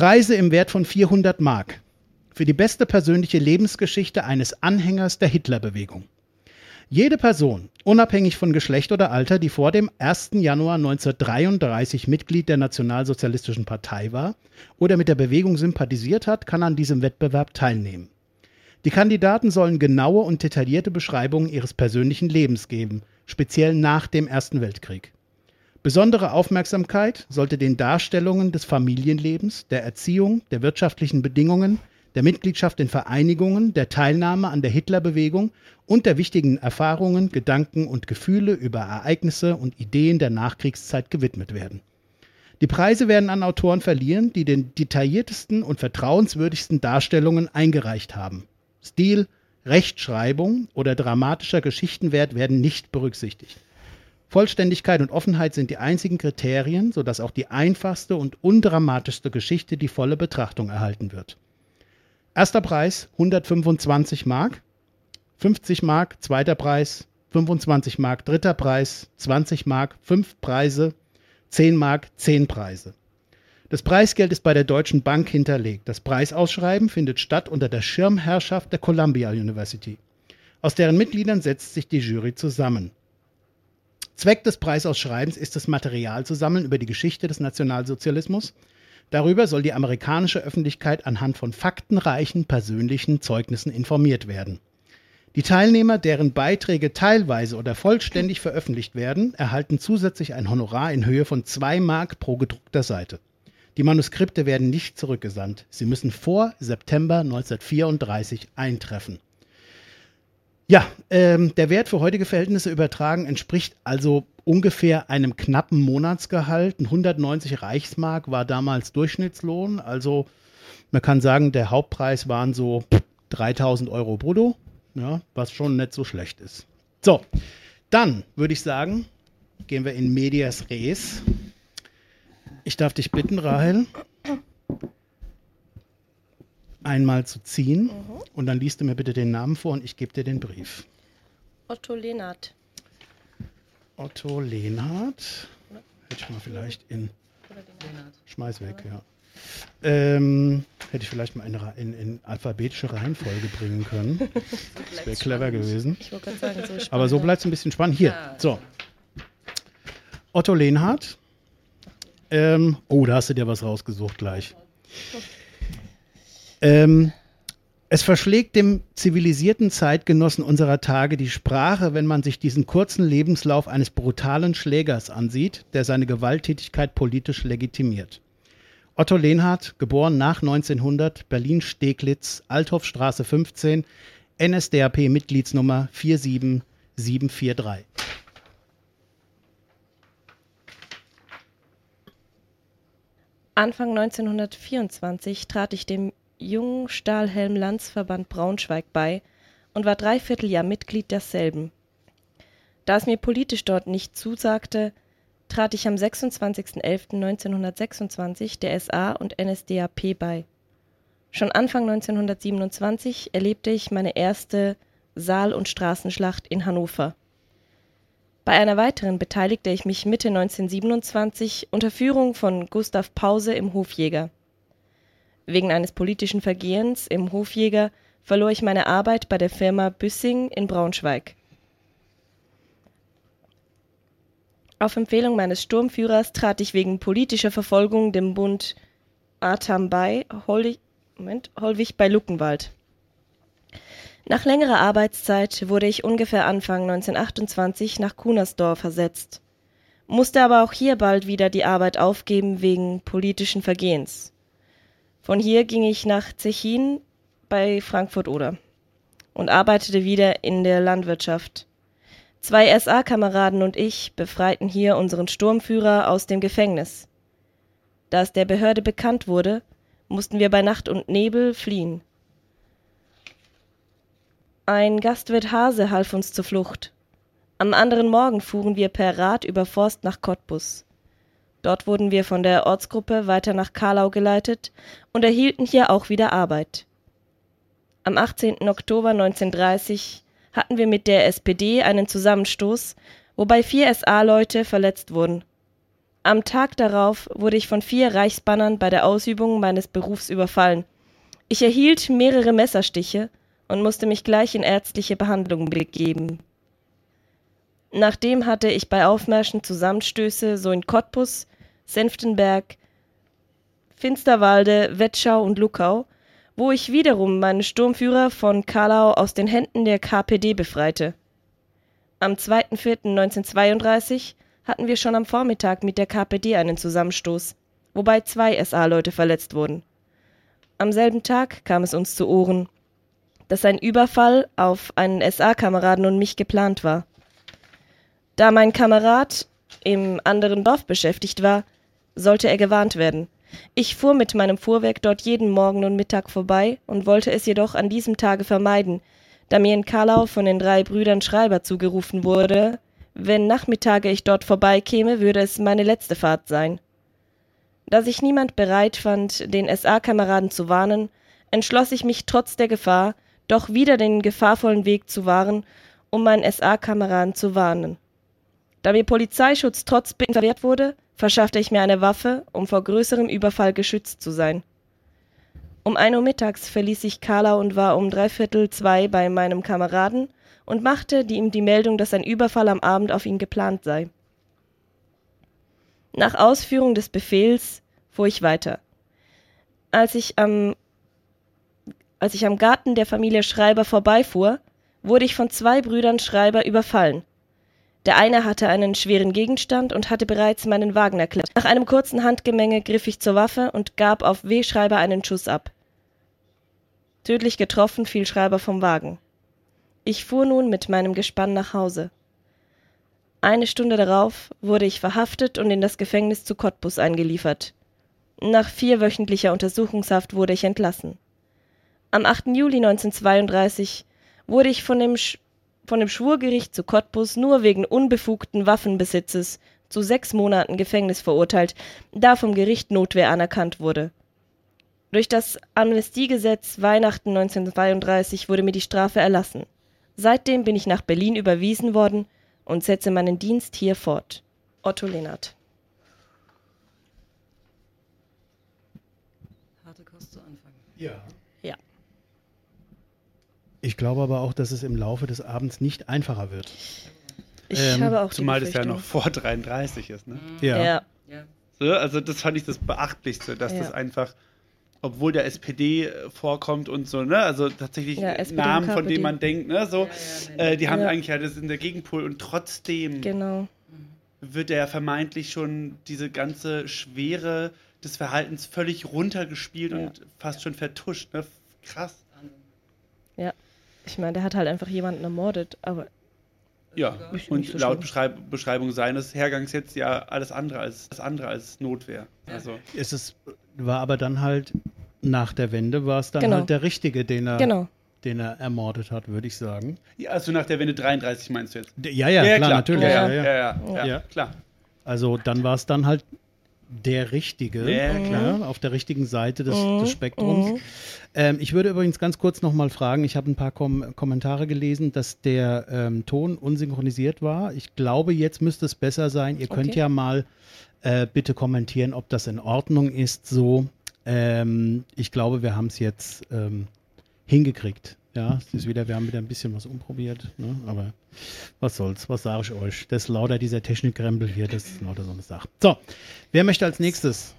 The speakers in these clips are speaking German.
Preise im Wert von 400 Mark für die beste persönliche Lebensgeschichte eines Anhängers der Hitlerbewegung. Jede Person, unabhängig von Geschlecht oder Alter, die vor dem 1. Januar 1933 Mitglied der Nationalsozialistischen Partei war oder mit der Bewegung sympathisiert hat, kann an diesem Wettbewerb teilnehmen. Die Kandidaten sollen genaue und detaillierte Beschreibungen ihres persönlichen Lebens geben, speziell nach dem Ersten Weltkrieg. Besondere Aufmerksamkeit sollte den Darstellungen des Familienlebens, der Erziehung, der wirtschaftlichen Bedingungen, der Mitgliedschaft in Vereinigungen, der Teilnahme an der Hitlerbewegung und der wichtigen Erfahrungen, Gedanken und Gefühle über Ereignisse und Ideen der Nachkriegszeit gewidmet werden. Die Preise werden an Autoren verliehen, die den detailliertesten und vertrauenswürdigsten Darstellungen eingereicht haben. Stil, Rechtschreibung oder dramatischer Geschichtenwert werden nicht berücksichtigt. Vollständigkeit und Offenheit sind die einzigen Kriterien, sodass auch die einfachste und undramatischste Geschichte die volle Betrachtung erhalten wird. Erster Preis 125 Mark, 50 Mark, zweiter Preis 25 Mark, dritter Preis 20 Mark, fünf Preise, 10 Mark, 10 Preise. Das Preisgeld ist bei der Deutschen Bank hinterlegt. Das Preisausschreiben findet statt unter der Schirmherrschaft der Columbia University. Aus deren Mitgliedern setzt sich die Jury zusammen. Zweck des Preisausschreibens ist es, Material zu sammeln über die Geschichte des Nationalsozialismus Darüber soll die amerikanische Öffentlichkeit anhand von faktenreichen persönlichen Zeugnissen informiert werden. Die Teilnehmer, deren Beiträge teilweise oder vollständig veröffentlicht werden, erhalten zusätzlich ein Honorar in Höhe von 2 Mark pro gedruckter Seite. Die Manuskripte werden nicht zurückgesandt. Sie müssen vor September 1934 eintreffen. Ja, ähm, der Wert für heutige Verhältnisse übertragen entspricht also ungefähr einem knappen Monatsgehalt. 190 Reichsmark war damals Durchschnittslohn. Also man kann sagen, der Hauptpreis waren so 3000 Euro brutto, ja, was schon nicht so schlecht ist. So, dann würde ich sagen, gehen wir in Medias Res. Ich darf dich bitten, Rahel, einmal zu ziehen mhm. und dann liest du mir bitte den Namen vor und ich gebe dir den Brief. Otto Lehnert. Otto Lehnert. Hätte ich mal vielleicht in. Schmeiß weg, ja. Ähm, hätte ich vielleicht mal in, in, in, alphabetische Reihenfolge bringen können. das wäre clever gewesen. Sagen, so Aber so bleibt es ein bisschen spannend. Hier, ja. so. Otto Lehnhardt. Ähm, oh, da hast du dir was rausgesucht gleich. Ähm, es verschlägt dem zivilisierten Zeitgenossen unserer Tage die Sprache, wenn man sich diesen kurzen Lebenslauf eines brutalen Schlägers ansieht, der seine Gewalttätigkeit politisch legitimiert. Otto Lehnhardt, geboren nach 1900, Berlin-Steglitz, Althofstraße 15, NSDAP-Mitgliedsnummer 47743. Anfang 1924 trat ich dem Jungen Stahlhelm-Landsverband Braunschweig bei und war dreiviertel Jahr Mitglied desselben. Da es mir politisch dort nicht zusagte, trat ich am 26.11.1926 der SA und NSDAP bei. Schon Anfang 1927 erlebte ich meine erste Saal- und Straßenschlacht in Hannover. Bei einer weiteren beteiligte ich mich Mitte 1927 unter Führung von Gustav Pause im Hofjäger Wegen eines politischen Vergehens im Hofjäger verlor ich meine Arbeit bei der Firma Büssing in Braunschweig. Auf Empfehlung meines Sturmführers trat ich wegen politischer Verfolgung dem Bund Atam bei, Moment, Holwig bei Luckenwald. Nach längerer Arbeitszeit wurde ich ungefähr Anfang 1928 nach Kunersdorf versetzt, musste aber auch hier bald wieder die Arbeit aufgeben wegen politischen Vergehens. Von hier ging ich nach Zechin bei Frankfurt-Oder und arbeitete wieder in der Landwirtschaft. Zwei SA-Kameraden und ich befreiten hier unseren Sturmführer aus dem Gefängnis. Da es der Behörde bekannt wurde, mussten wir bei Nacht und Nebel fliehen. Ein Gastwirt Hase half uns zur Flucht. Am anderen Morgen fuhren wir per Rad über Forst nach Cottbus. Dort wurden wir von der Ortsgruppe weiter nach Karlau geleitet und erhielten hier auch wieder Arbeit. Am 18. Oktober 1930 hatten wir mit der SPD einen Zusammenstoß, wobei vier SA-Leute verletzt wurden. Am Tag darauf wurde ich von vier Reichsbannern bei der Ausübung meines Berufs überfallen. Ich erhielt mehrere Messerstiche und musste mich gleich in ärztliche Behandlung begeben. Nachdem hatte ich bei Aufmärschen Zusammenstöße so in Cottbus, Senftenberg, Finsterwalde, Wettschau und Luckau, wo ich wiederum meinen Sturmführer von Karlau aus den Händen der KPD befreite. Am 2.4.1932 hatten wir schon am Vormittag mit der KPD einen Zusammenstoß, wobei zwei SA-Leute verletzt wurden. Am selben Tag kam es uns zu Ohren, dass ein Überfall auf einen SA-Kameraden und mich geplant war. Da mein Kamerad im anderen Dorf beschäftigt war, sollte er gewarnt werden. Ich fuhr mit meinem Fuhrwerk dort jeden Morgen und Mittag vorbei und wollte es jedoch an diesem Tage vermeiden, da mir in Karlau von den drei Brüdern Schreiber zugerufen wurde, wenn Nachmittage ich dort vorbeikäme, würde es meine letzte Fahrt sein. Da sich niemand bereit fand, den SA-Kameraden zu warnen, entschloss ich mich trotz der Gefahr, doch wieder den gefahrvollen Weg zu wahren, um meinen SA-Kameraden zu warnen. Da mir Polizeischutz trotz Bitten verwehrt wurde, verschaffte ich mir eine Waffe, um vor größerem Überfall geschützt zu sein. Um ein Uhr mittags verließ ich Karlau und war um dreiviertel zwei bei meinem Kameraden und machte ihm die Meldung, dass ein Überfall am Abend auf ihn geplant sei. Nach Ausführung des Befehls fuhr ich weiter. Als ich am als ich am Garten der Familie Schreiber vorbeifuhr, wurde ich von zwei Brüdern Schreiber überfallen. Der eine hatte einen schweren Gegenstand und hatte bereits meinen Wagen erklärt. Nach einem kurzen Handgemenge griff ich zur Waffe und gab auf W. Schreiber einen Schuss ab. Tödlich getroffen fiel Schreiber vom Wagen. Ich fuhr nun mit meinem Gespann nach Hause. Eine Stunde darauf wurde ich verhaftet und in das Gefängnis zu Cottbus eingeliefert. Nach vierwöchentlicher Untersuchungshaft wurde ich entlassen. Am 8. Juli 1932 wurde ich von dem, Sch von dem Schwurgericht zu Cottbus nur wegen unbefugten Waffenbesitzes zu sechs Monaten Gefängnis verurteilt, da vom Gericht Notwehr anerkannt wurde. Durch das Amnestiegesetz Weihnachten 1932 wurde mir die Strafe erlassen. Seitdem bin ich nach Berlin überwiesen worden und setze meinen Dienst hier fort. Otto Lehnert. Harte Kost zu Anfang. Ja. Ja. Ich glaube aber auch, dass es im Laufe des Abends nicht einfacher wird. Ich Ähm, habe auch Zumal das ja noch vor 33 ist. Ne? Ja. Ja. Ja. So, also das fand ich das Beachtlichste, dass Ja. das einfach, obwohl der SPD vorkommt und so, ne, also tatsächlich Ja, Namen, von denen man denkt, ne, so, Ja, ja, äh, die haben Ja. eigentlich ja das in der Gegenpol und trotzdem Genau. wird er vermeintlich schon diese ganze Schwere des Verhaltens völlig runtergespielt Ja. und fast schon vertuscht, ne? Krass. Ich meine, der hat halt einfach jemanden ermordet, aber Ja, Ist und so laut. Beschreib Beschreibung seines Hergangs jetzt ja alles andere als das andere als Notwehr. Also Es ist, war aber dann halt nach der Wende war es dann Genau. halt der Richtige, den er, genau. den er ermordet hat, würde ich sagen. ja, also nach der Wende 33 meinst du jetzt? D- Ja, ja, klar, natürlich. Ja, Ja, ja, ja, ja, ja, Ja. klar. Also dann war es dann halt der Richtige, Ja, ne, auf der richtigen Seite des, Mhm. des Spektrums. Mhm. Ähm, ich würde übrigens ganz kurz nochmal fragen, ich habe ein paar Kom Kommentare gelesen, dass der ähm, Ton unsynchronisiert war. Ich glaube, jetzt müsste es besser sein. Ihr könnt Okay. ja mal äh, bitte kommentieren, ob das in Ordnung ist so. Ähm, ich glaube, wir haben es jetzt ähm, hingekriegt. Ja, es ist wieder, wir haben wieder ein bisschen was umprobiert, ne? aber was soll's, was sage ich euch? Das ist lauter dieser Technikkrempel hier, das ist lauter so eine Sache. So, wer möchte als nächstes?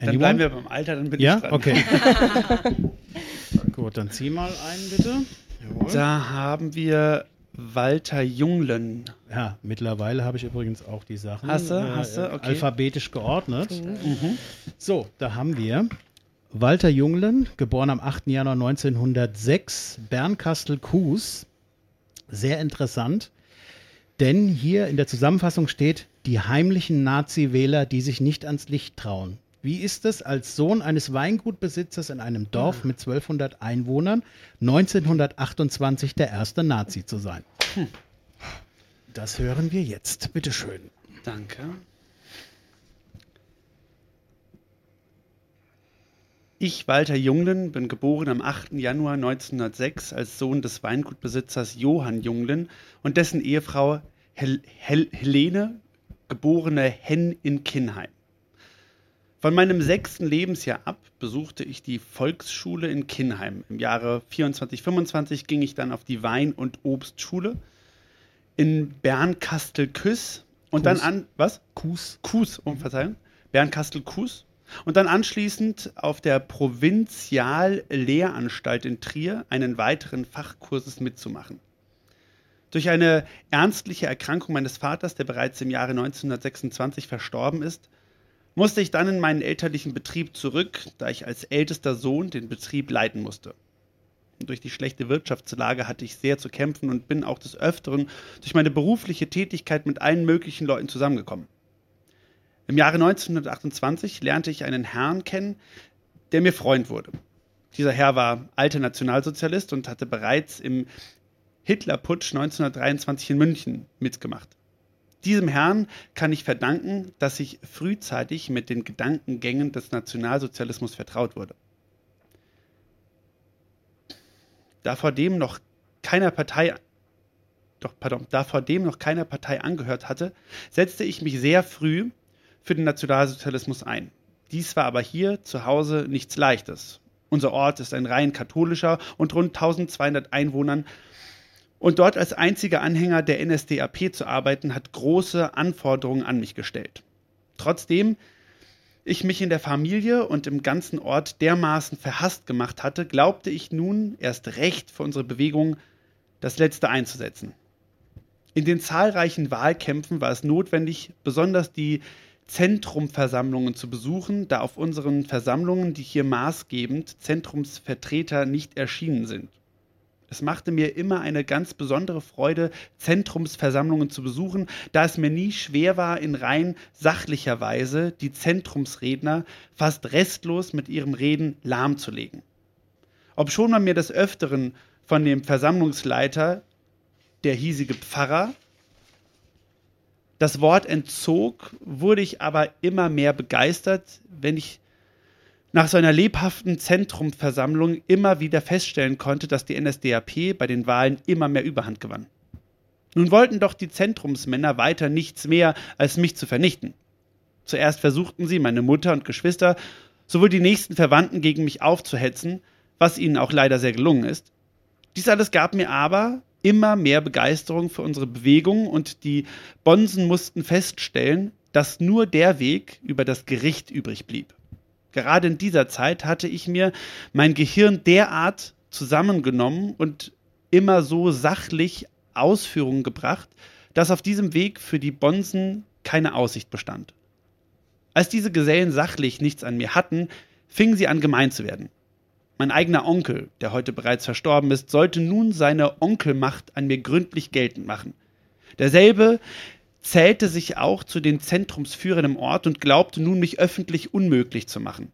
Dann Anyone? bleiben wir beim Alter, dann bin Ja, ich dran. okay. Gut, dann zieh mal einen bitte. Jawohl. Da haben wir Walter Junglen. Ja, mittlerweile habe ich übrigens auch die Sachen äh, Hast du? Hast du? Okay. alphabetisch geordnet. Mhm. So, da haben wir Walter Junglen, geboren am 8. Januar 1906, Bernkastel-Kues. Sehr interessant, denn hier in der Zusammenfassung steht, die heimlichen Nazi-Wähler, die sich nicht ans Licht trauen. Wie ist es, als Sohn eines Weingutbesitzers in einem Dorf mit 1200 Einwohnern 1928 der erste Nazi zu sein? Das hören wir jetzt. Bitteschön. Danke. Ich, Walter Junglen, bin geboren am 8. Januar 1906 als Sohn des Weingutbesitzers Johann Junglen und dessen Ehefrau Hel Hel Helene geborene Henn in Kinnheim. Von meinem sechsten Lebensjahr ab besuchte ich die Volksschule in Kinnheim. Im Jahre 24-25 ging ich dann auf die Wein- und Obstschule in Bernkastel-Küss und dann an, was? Kues. Kues, um Verzeihung. Bernkastel-Kues. Und dann anschließend auf der Provinziallehranstalt in Trier einen weiteren Fachkurses mitzumachen. Durch eine ernstliche Erkrankung meines Vaters, der bereits im Jahre 1926 verstorben ist, musste ich dann in meinen elterlichen Betrieb zurück, da ich als ältester Sohn den Betrieb leiten musste. Und durch die schlechte Wirtschaftslage hatte ich sehr zu kämpfen und bin auch des Öfteren durch meine berufliche Tätigkeit mit allen möglichen Leuten zusammengekommen. Im Jahre 1928 lernte ich einen Herrn kennen, der mir Freund wurde. Dieser Herr war alter Nationalsozialist und hatte bereits im Hitlerputsch 1923 in München mitgemacht. Diesem Herrn kann ich verdanken, dass ich frühzeitig mit den Gedankengängen des Nationalsozialismus vertraut wurde. Da vor dem noch keiner Partei doch, pardon, da vor dem noch keiner Partei angehört hatte, setzte ich mich sehr früh für den Nationalsozialismus ein. Dies war aber hier zu Hause nichts Leichtes. Unser Ort ist ein rein katholischer und rund 1200 Einwohnern und dort als einziger Anhänger der NSDAP zu arbeiten, hat große Anforderungen an mich gestellt. Trotzdem ich mich in der Familie und im ganzen Ort dermaßen verhasst gemacht hatte, glaubte ich nun erst recht für unsere Bewegung das Letzte einzusetzen. In den zahlreichen Wahlkämpfen war es notwendig, besonders die Zentrumversammlungen zu besuchen, da auf unseren Versammlungen, die hier maßgebend Zentrumsvertreter nicht erschienen sind. Es machte mir immer eine ganz besondere Freude, Zentrumsversammlungen zu besuchen, da es mir nie schwer war, in rein sachlicher Weise die Zentrumsredner fast restlos mit ihrem Reden lahmzulegen. Obschon man mir des Öfteren von dem Versammlungsleiter, der hiesige Pfarrer, das Wort entzog, wurde ich aber immer mehr begeistert, wenn ich nach so einer lebhaften Zentrumversammlung immer wieder feststellen konnte, dass die NSDAP bei den Wahlen immer mehr Überhand gewann. Nun wollten doch die Zentrumsmänner weiter nichts mehr, als mich zu vernichten. Zuerst versuchten sie, meine Mutter und Geschwister, sowohl die nächsten Verwandten gegen mich aufzuhetzen, was ihnen auch leider sehr gelungen ist. Dies alles gab mir aber immer mehr Begeisterung für unsere Bewegung und die Bonsen mussten feststellen, dass nur der Weg über das Gericht übrig blieb. Gerade in dieser Zeit hatte ich mir mein Gehirn derart zusammengenommen und immer so sachlich Ausführungen gebracht, dass auf diesem Weg für die Bonsen keine Aussicht bestand. Als diese Gesellen sachlich nichts an mir hatten, fingen sie an gemein zu werden. Mein eigener Onkel, der heute bereits verstorben ist, sollte nun seine Onkelmacht an mir gründlich geltend machen. Derselbe zählte sich auch zu den Zentrumsführern im Ort und glaubte nun, mich öffentlich unmöglich zu machen.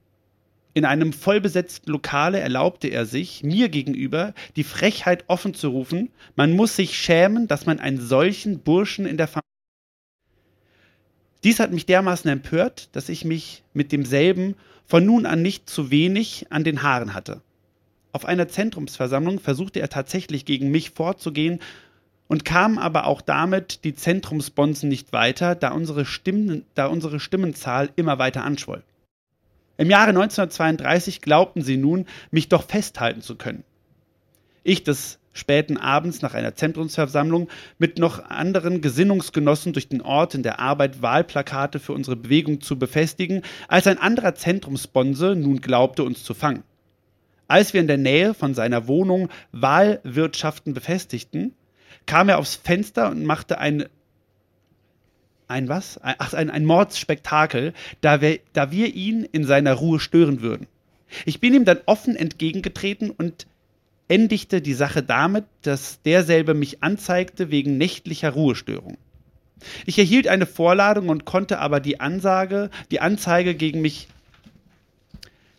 In einem vollbesetzten Lokale erlaubte er sich, mir gegenüber die Frechheit offen zu rufen, man muss sich schämen, dass man einen solchen Burschen in der Familie. Dies hat mich dermaßen empört, dass ich mich mit demselben von nun an nicht zu wenig an den Haaren hatte. Auf einer Zentrumsversammlung versuchte er tatsächlich gegen mich vorzugehen und kamen aber auch damit die Zentrumsbonzen nicht weiter, da unsere, Stimmen, da unsere Stimmenzahl immer weiter anschwoll. Im Jahre 1932 glaubten sie nun, mich doch festhalten zu können. Ich des späten Abends nach einer Zentrumsversammlung mit noch anderen Gesinnungsgenossen durch den Ort in der Arbeit Wahlplakate für unsere Bewegung zu befestigen, als ein anderer Zentrumsbonse nun glaubte, uns zu fangen. Als wir in der Nähe von seiner Wohnung Wahlwirtschaften befestigten, kam er aufs Fenster und machte ein ein was? Ach, ein, ein Mordsspektakel, da wir, da wir ihn in seiner Ruhe stören würden. Ich bin ihm dann offen entgegengetreten und endigte die Sache damit, dass derselbe mich anzeigte wegen nächtlicher Ruhestörung. Ich erhielt eine Vorladung und konnte aber die Ansage, die Anzeige gegen mich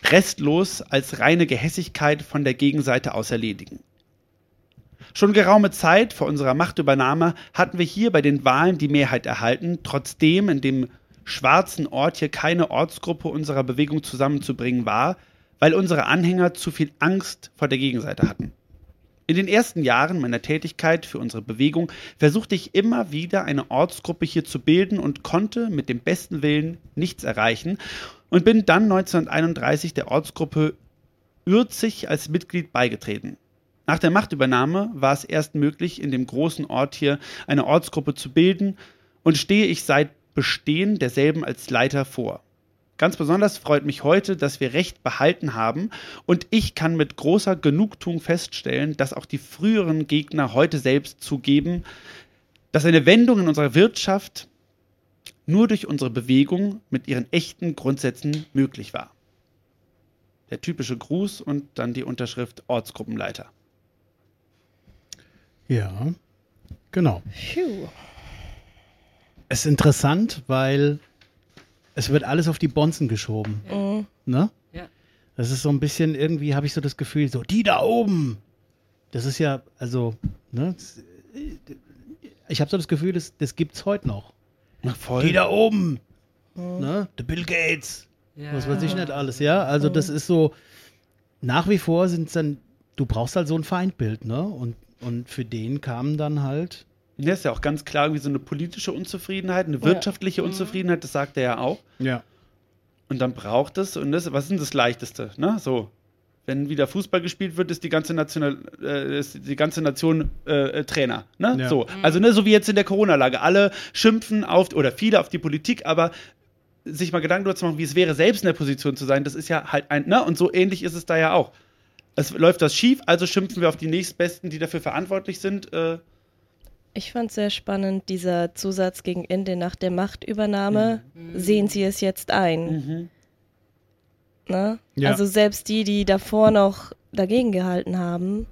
restlos als reine Gehässigkeit von der Gegenseite aus erledigen. Schon geraume Zeit vor unserer Machtübernahme hatten wir hier bei den Wahlen die Mehrheit erhalten, trotzdem in dem schwarzen Ort hier keine Ortsgruppe unserer Bewegung zusammenzubringen war, weil unsere Anhänger zu viel Angst vor der Gegenseite hatten. In den ersten Jahren meiner Tätigkeit für unsere Bewegung versuchte ich immer wieder eine Ortsgruppe hier zu bilden und konnte mit dem besten Willen nichts erreichen und bin dann 1931 der Ortsgruppe Ürzig als Mitglied beigetreten. Nach der Machtübernahme war es erst möglich, in dem großen Ort hier eine Ortsgruppe zu bilden und stehe ich seit Bestehen derselben als Leiter vor. Ganz besonders freut mich heute, dass wir Recht behalten haben und ich kann mit großer Genugtuung feststellen, dass auch die früheren Gegner heute selbst zugeben, dass eine Wendung in unserer Wirtschaft nur durch unsere Bewegung mit ihren echten Grundsätzen möglich war. Der typische Gruß und dann die Unterschrift Ortsgruppenleiter. Ja, genau. Phew. Es ist interessant, weil es wird alles auf die Bonzen geschoben. Mhm. Ne? Ja. Das ist so ein bisschen, irgendwie habe ich so das Gefühl, so, die da oben. Das ist ja, also, ne? das- Ich habe so das Gefühl, das, das gibt es heute noch. Ach, voll. Die da oben. Ne? The Bill Gates. Ja. Was weiß ich nicht alles, ja. Also das ist so, nach wie vor sind es dann, du brauchst halt so ein Feindbild, ne? Und, und für den kamen dann halt, Ja, ist ja auch ganz klar irgendwie so eine politische Unzufriedenheit, eine wirtschaftliche Unzufriedenheit, das sagt er ja auch. ja. Und dann braucht es, und das, was ist denn das Leichteste, ne? So. Wenn wieder Fußball gespielt wird, ist die ganze Nation, äh, ist die ganze Nation äh, äh, Trainer. Ne? Ja. So. Also, ne, so wie jetzt in der Corona-Lage. Alle schimpfen auf, oder viele auf die Politik, aber sich mal Gedanken darüber zu machen, wie es wäre, selbst in der Position zu sein, das ist ja halt ein, ne? Und so ähnlich ist es da ja auch. Es läuft das schief, also schimpfen wir auf die nächstbesten, die dafür verantwortlich sind. Äh, Ich fand sehr spannend, dieser Zusatz gegen Ende nach der Machtübernahme. Sehen Sie es jetzt ein. mhm. Ne? Ja. Also selbst die, die davor noch dagegen gehalten haben,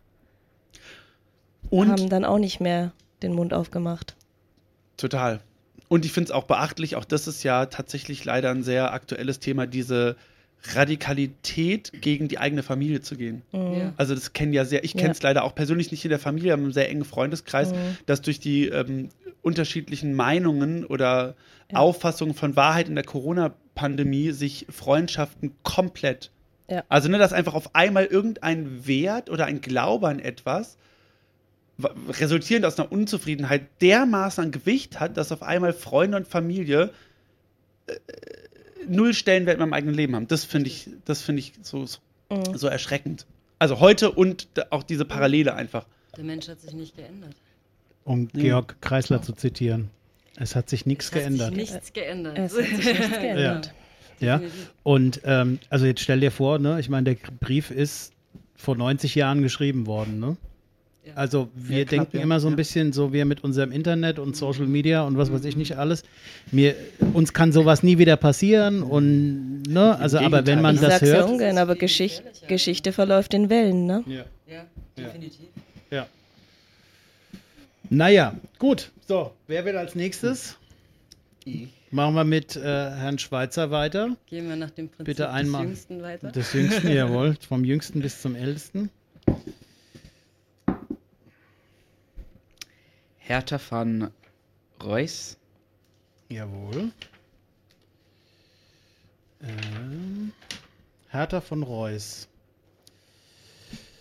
Und haben dann auch nicht mehr den Mund aufgemacht. Total. Und ich finde es auch beachtlich, auch das ist ja tatsächlich leider ein sehr aktuelles Thema, diese Radikalität gegen die eigene Familie zu gehen. Ja. Also das kennen ja sehr, ich Ja. kenne es leider auch persönlich nicht in der Familie, aber im sehr engen Freundeskreis, Mhm. dass durch die ähm, unterschiedlichen Meinungen oder Auffassungen von Wahrheit in der Corona-Pandemie sich Freundschaften komplett, Ja. also ne, dass einfach auf einmal irgendein Wert oder ein Glaube an etwas wa- resultierend aus einer Unzufriedenheit dermaßen an Gewicht hat, dass auf einmal Freunde und Familie äh, null Stellenwert in meinem eigenen Leben haben. Das finde ich, das finde ich so, so, Mhm. so erschreckend. Also heute und auch diese Parallele einfach. Der Mensch hat sich nicht geändert. um Georg Kreisler zu zitieren. Es hat sich nichts Es hat geändert. Sich nichts geändert. Es hat sich nichts geändert. Ja. Definitiv. Und ähm, also jetzt stell dir vor, ne, ich meine, der Brief ist vor 90 Jahren geschrieben worden, ne? Ja. Also wir Ja, knapp, denken ja. immer so ein Ja. bisschen so, wir mit unserem Internet und Social Media und was weiß ich nicht alles. Mir, uns kann sowas nie wieder passieren und ne, also aber wenn man Ich das sag's ja hört. ungern, aber Geschicht Geschichte verläuft in Wellen, ne? Ja, Ja, definitiv. ja. Naja, gut. So, wer will als nächstes? Machen wir mit äh, Herrn Schweizer weiter. Gehen wir nach dem Prinzip Bitte einmal. des Jüngsten weiter. Des Jüngsten, jawohl. Vom Jüngsten bis zum Ältesten. Hertha van Reus. Jawohl. Ähm, Hertha von Reus.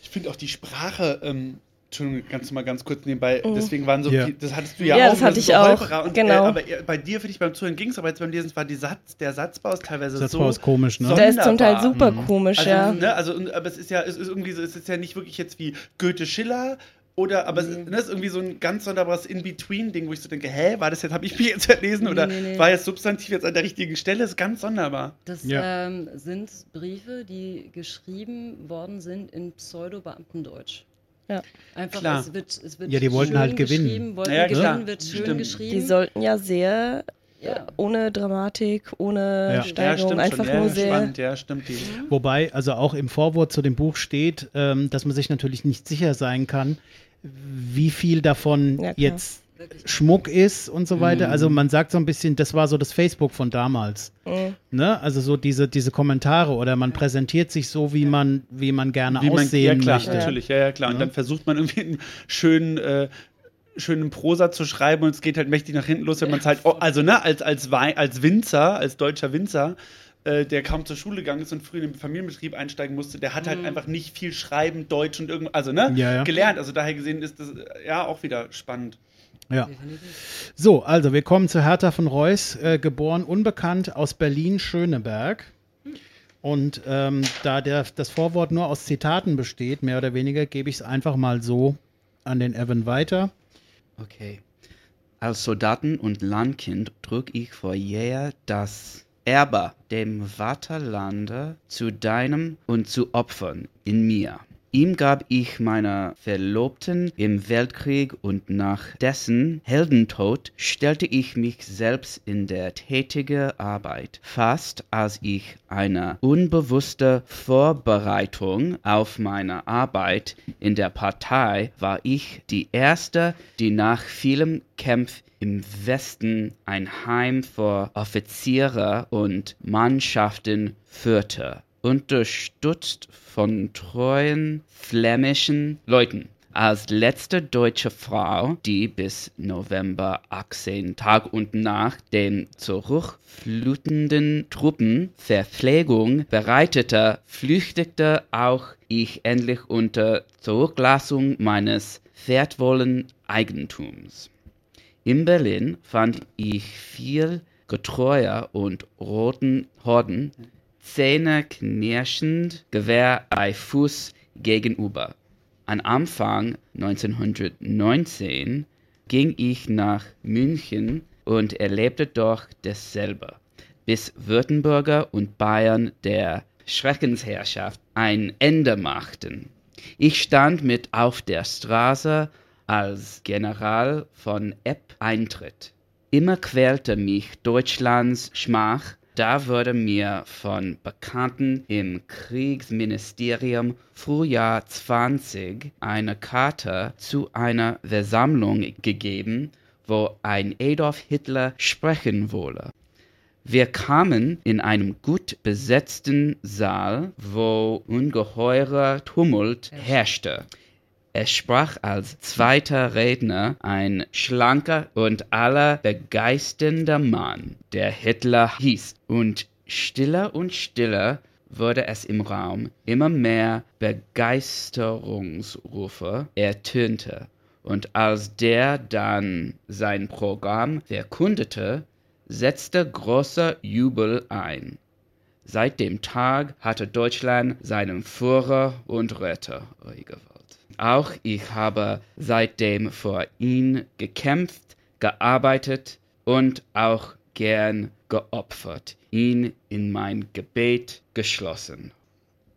Ich finde auch die Sprache, ähm, Entschuldigung, ganz mal ganz kurz nebenbei, deswegen waren so Ja. viel, das hattest du ja, Ja, auch. das hatte ist ich auch, Und, genau. Äh, aber äh, bei dir, finde ich, beim Zuhören ging es, aber jetzt beim Lesen war die Satz, der Satzbau ist teilweise Das so. war komisch, ne? so- Der ist zum Teil super komisch, Also, ja. ne, also, aber es ist ja, es ist irgendwie so, es ist ja nicht wirklich jetzt wie Goethe Schiller oder, aber es ne, es ist irgendwie so ein ganz sonderbares In-Between-Ding, wo ich so denke, hä, war das jetzt, habe ich mir jetzt verlesen oder Nee, nee, nee. war jetzt Substantiv jetzt an der richtigen Stelle? Das ist ganz sonderbar. Das Ja. ähm, sind Briefe, die geschrieben worden sind in Pseudo-Beamtendeutsch. Ja. Einfach, Klar. es wird, es wird Ja, die wollten schön halt gewinnen. geschrieben, wollten Ja, gewinnen, wird schön Stimmt. geschrieben. Die sollten ja sehr Ja. ohne Dramatik, ohne Ja. Steigerung, einfach ja, nur sehr. spannend, ja, stimmt. Die. Wobei, also auch im Vorwort zu dem Buch steht, ähm, dass man sich natürlich nicht sicher sein kann, wie viel davon Ja, jetzt Schmuck ist und so weiter. Also man sagt so ein bisschen, das war so das Facebook von damals. Mhm. Ne? Also so diese, diese Kommentare oder man präsentiert sich so, wie man, wie man gerne Wie man, aussehen ja klar, möchte. natürlich, ja, ja klar. Und Ja. dann versucht man irgendwie einen schönen, äh, schönen Prosa zu schreiben und es geht halt mächtig nach hinten los, wenn man es halt, oh, also ne, als, als, als Winzer, als deutscher Winzer, äh, der kaum zur Schule gegangen ist und früh in den Familienbetrieb einsteigen musste, der hat halt Mhm. einfach nicht viel Schreiben, Deutsch und irgend, also ne, Ja, ja. gelernt. Also daher gesehen ist das ja auch wieder spannend. Ja. So, also wir kommen zu Hertha von Reuss, äh, geboren unbekannt aus Berlin-Schöneberg. Und ähm, da der, das Vorwort nur aus Zitaten besteht, mehr oder weniger, gebe ich es einfach mal so an den Evan weiter. Okay. Als Soldaten und Landkind trug ich vor jeher das Erbe dem Vaterlande zu deinem und zu opfern in mir. Ihm gab ich meiner Verlobten im Weltkrieg und nach dessen Heldentod stellte ich mich selbst in der tätige Arbeit. Fast als ich eine unbewusste Vorbereitung auf meine Arbeit in der Partei war ich die erste, die nach vielem Kampf im Westen ein Heim für Offiziere und Mannschaften führte, unterstützt von treuen flämischen Leuten. Als letzte deutsche Frau, die bis November 18 Tag und Nacht den zurückflutenden Truppen Verpflegung bereitete, flüchtete auch ich endlich unter Zurücklassung meines wertvollen Eigentums. In Berlin fand ich viel getreuer und roten Horden, zähneknirschend Gewehr bei Fuß gegenüber. Am Anfang 1919 ging ich nach München und erlebte dort dasselbe, bis Württemberger und Bayern der Schreckensherrschaft ein Ende machten. Ich stand mit auf der Straße, als General von Epp eintritt. Immer quälte mich Deutschlands Schmach, da wurde mir von Bekannten im Kriegsministerium Frühjahr 20 eine Karte zu einer Versammlung gegeben, wo ein Adolf Hitler sprechen wolle. Wir kamen in einem gut besetzten Saal, wo ungeheurer Tumult herrschte. Es sprach als zweiter Redner ein schlanker und allerbegeisternder Mann, der Hitler hieß. Und stiller und stiller wurde es im Raum, immer mehr Begeisterungsrufe ertönte. Und als der dann sein Programm verkündete, setzte großer Jubel ein. Seit dem Tag hatte Deutschland seinen Führer und Retter gewählt. Auch ich habe seitdem für ihn gekämpft, gearbeitet und auch gern geopfert, ihn in mein Gebet geschlossen.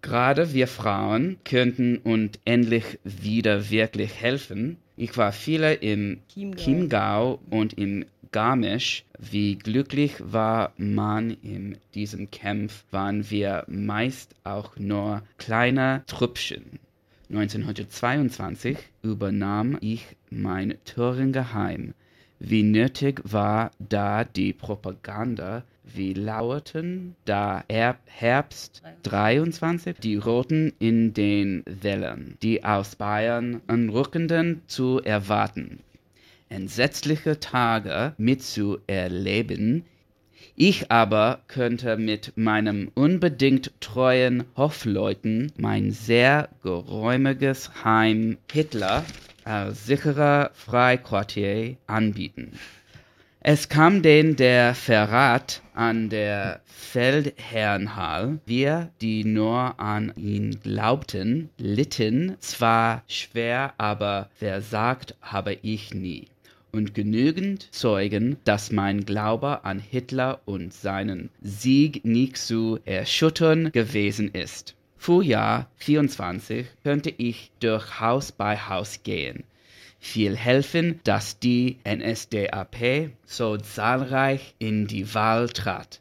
Gerade wir Frauen könnten uns endlich wieder wirklich helfen. Ich war viele im Chiemgau. Chiemgau und im Garmisch. Wie glücklich war man in diesem Kampf, waren wir meist auch nur kleine Trüppchen. 1922 übernahm ich mein Thüringer Heim. Wie nötig war da die Propaganda? Wie lauerten da Erb- Herbst 23 die Roten in den Wellen, die aus Bayern anrückenden zu erwarten? Entsetzliche Tage mitzuerleben, ich aber könnte mit meinem unbedingt treuen Hofleuten mein sehr geräumiges Heim Hitler als sicherer Freiquartier anbieten. Es kam denn der Verrat an der Feldherrnhall. Wir, die nur an ihn glaubten, litten zwar schwer, aber versagt habe ich nie und genügend Zeugen, dass mein Glaube an Hitler und seinen Sieg nicht zu erschüttern gewesen ist. Frühjahr 24 könnte ich durch Haus bei Haus gehen. Viel helfen, dass die NSDAP so zahlreich in die Wahl trat.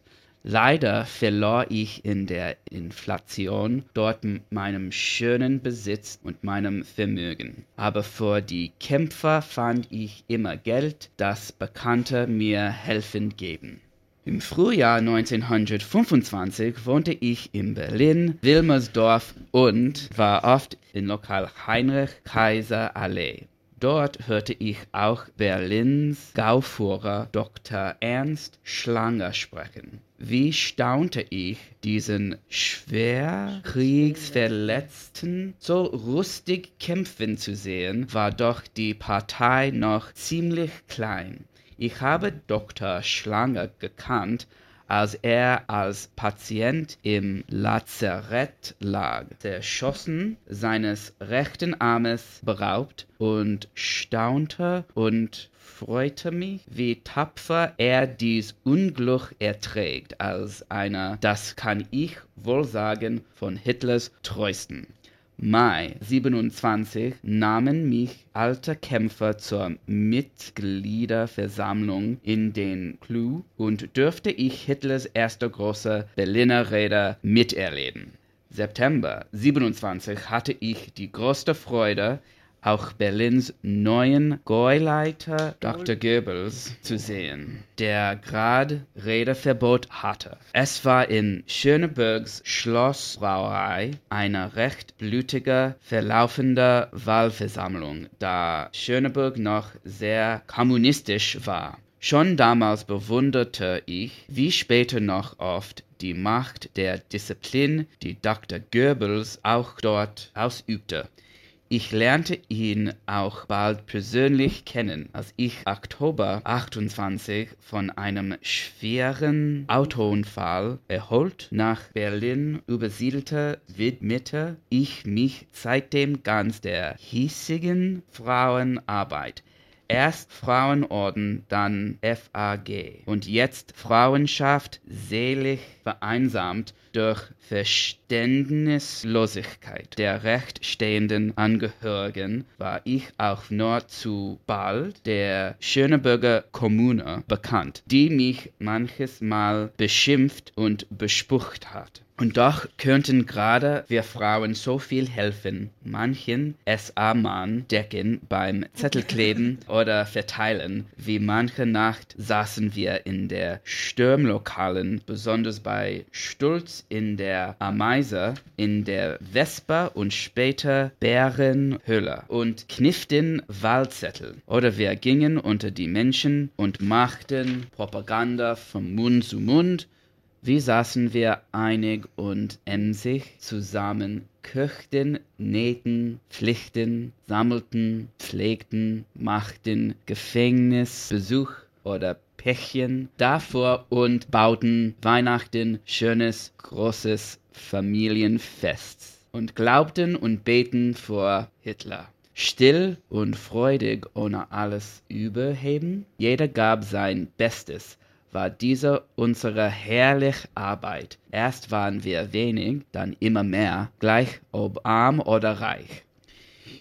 Leider verlor ich in der Inflation dort meinem schönen Besitz und meinem Vermögen. Aber für die Kämpfer fand ich immer Geld, das Bekannte mir helfen geben. Im Frühjahr 1925 wohnte ich in Berlin, Wilmersdorf und war oft in Lokal Heinrich Kaiser Allee. Dort hörte ich auch Berlins Gauführer Dr. Ernst Schlanger sprechen. Wie staunte ich, diesen schwer Kriegsverletzten so rustig kämpfen zu sehen, war doch die Partei noch ziemlich klein. Ich habe Dr. Schlange gekannt, als er als Patient im Lazarett lag, zerschossen, seines rechten Armes beraubt und staunte und freute mich, wie tapfer er dies Unglück erträgt, als einer, das kann ich wohl sagen, von Hitlers treuesten. Mai 27 nahmen mich alte Kämpfer zur Mitgliederversammlung in den Clou und dürfte ich Hitlers erste große Berliner Rede miterleben. September 27 hatte ich die größte Freude, auch Berlins neuen Gauleiter Dr. Goebbels zu sehen, der gerade Redeverbot hatte. Es war in Schönebergs Schlossbrauerei eine recht blutige, verlaufende Wahlversammlung, da Schöneberg noch sehr kommunistisch war. Schon damals bewunderte ich, wie später noch oft, die Macht der Disziplin, die Dr. Goebbels auch dort ausübte. Ich lernte ihn auch bald persönlich kennen, als ich Oktober 28 von einem schweren Autounfall erholt nach Berlin übersiedelte, widmete ich mich seitdem ganz der hiesigen Frauenarbeit. Erst Frauenorden, dann FAG und jetzt Frauenschaft selig vereinsamt durch Verständnislosigkeit der rechtstehenden Angehörigen war ich auch nur zu bald der Schöneberger Kommune bekannt, die mich manches Mal beschimpft und bespuckt hat. Und doch könnten gerade wir Frauen so viel helfen, manchen SA-Mann decken beim Zettelkleben oder verteilen. Wie manche Nacht saßen wir in der Stürmlokalen, besonders bei Stulz in der Ameise, in der Vespa und später Bärenhöhle und knifften Wahlzettel. Oder wir gingen unter die Menschen und machten Propaganda von Mund zu Mund wie saßen wir einig und emsig zusammen, köchten, nähten, pflichten, sammelten, pflegten, machten Gefängnisbesuch oder Pechchen davor und bauten Weihnachten schönes, großes Familienfest und glaubten und beten vor Hitler. Still und freudig ohne alles Überheben, jeder gab sein Bestes, war diese unsere herrliche Arbeit. Erst waren wir wenig, dann immer mehr, gleich ob arm oder reich.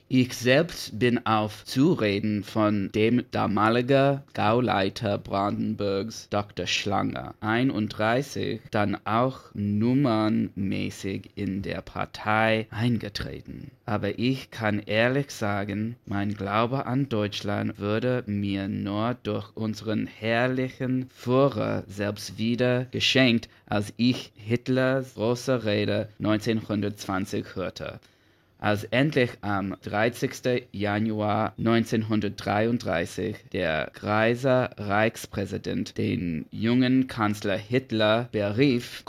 Ich selbst bin auf Zureden von dem damaligen Gauleiter Brandenburgs, Dr. Schlange, 31, dann auch nummernmäßig in der Partei eingetreten. Aber ich kann ehrlich sagen, mein Glaube an Deutschland würde mir nur durch unseren herrlichen Führer selbst wieder geschenkt, als ich Hitlers große Rede 1920 hörte als endlich am 30. Januar 1933 der greise Reichspräsident den jungen Kanzler Hitler berief,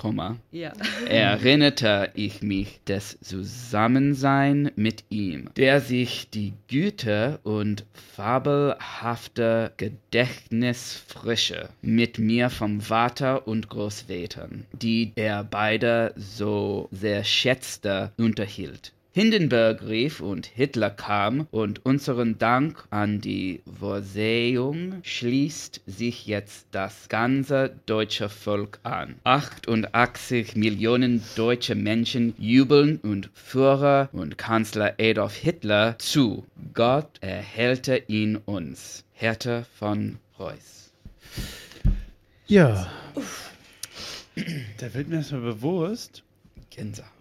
Ja. erinnerte ich mich des Zusammensein mit ihm, der sich die Güte und fabelhafte Gedächtnisfrische mit mir vom Vater und Großvätern, die er beide so sehr schätzte, unterhielt. Hindenburg rief und Hitler kam und unseren Dank an die Vorsehung schließt sich jetzt das ganze deutsche Volk an. 88 Millionen deutsche Menschen jubeln und Führer und Kanzler Adolf Hitler zu. Gott erhälte ihn uns. Hertha von Preuß. Ja, Da wird mir erstmal bewusst, Gänsehaut.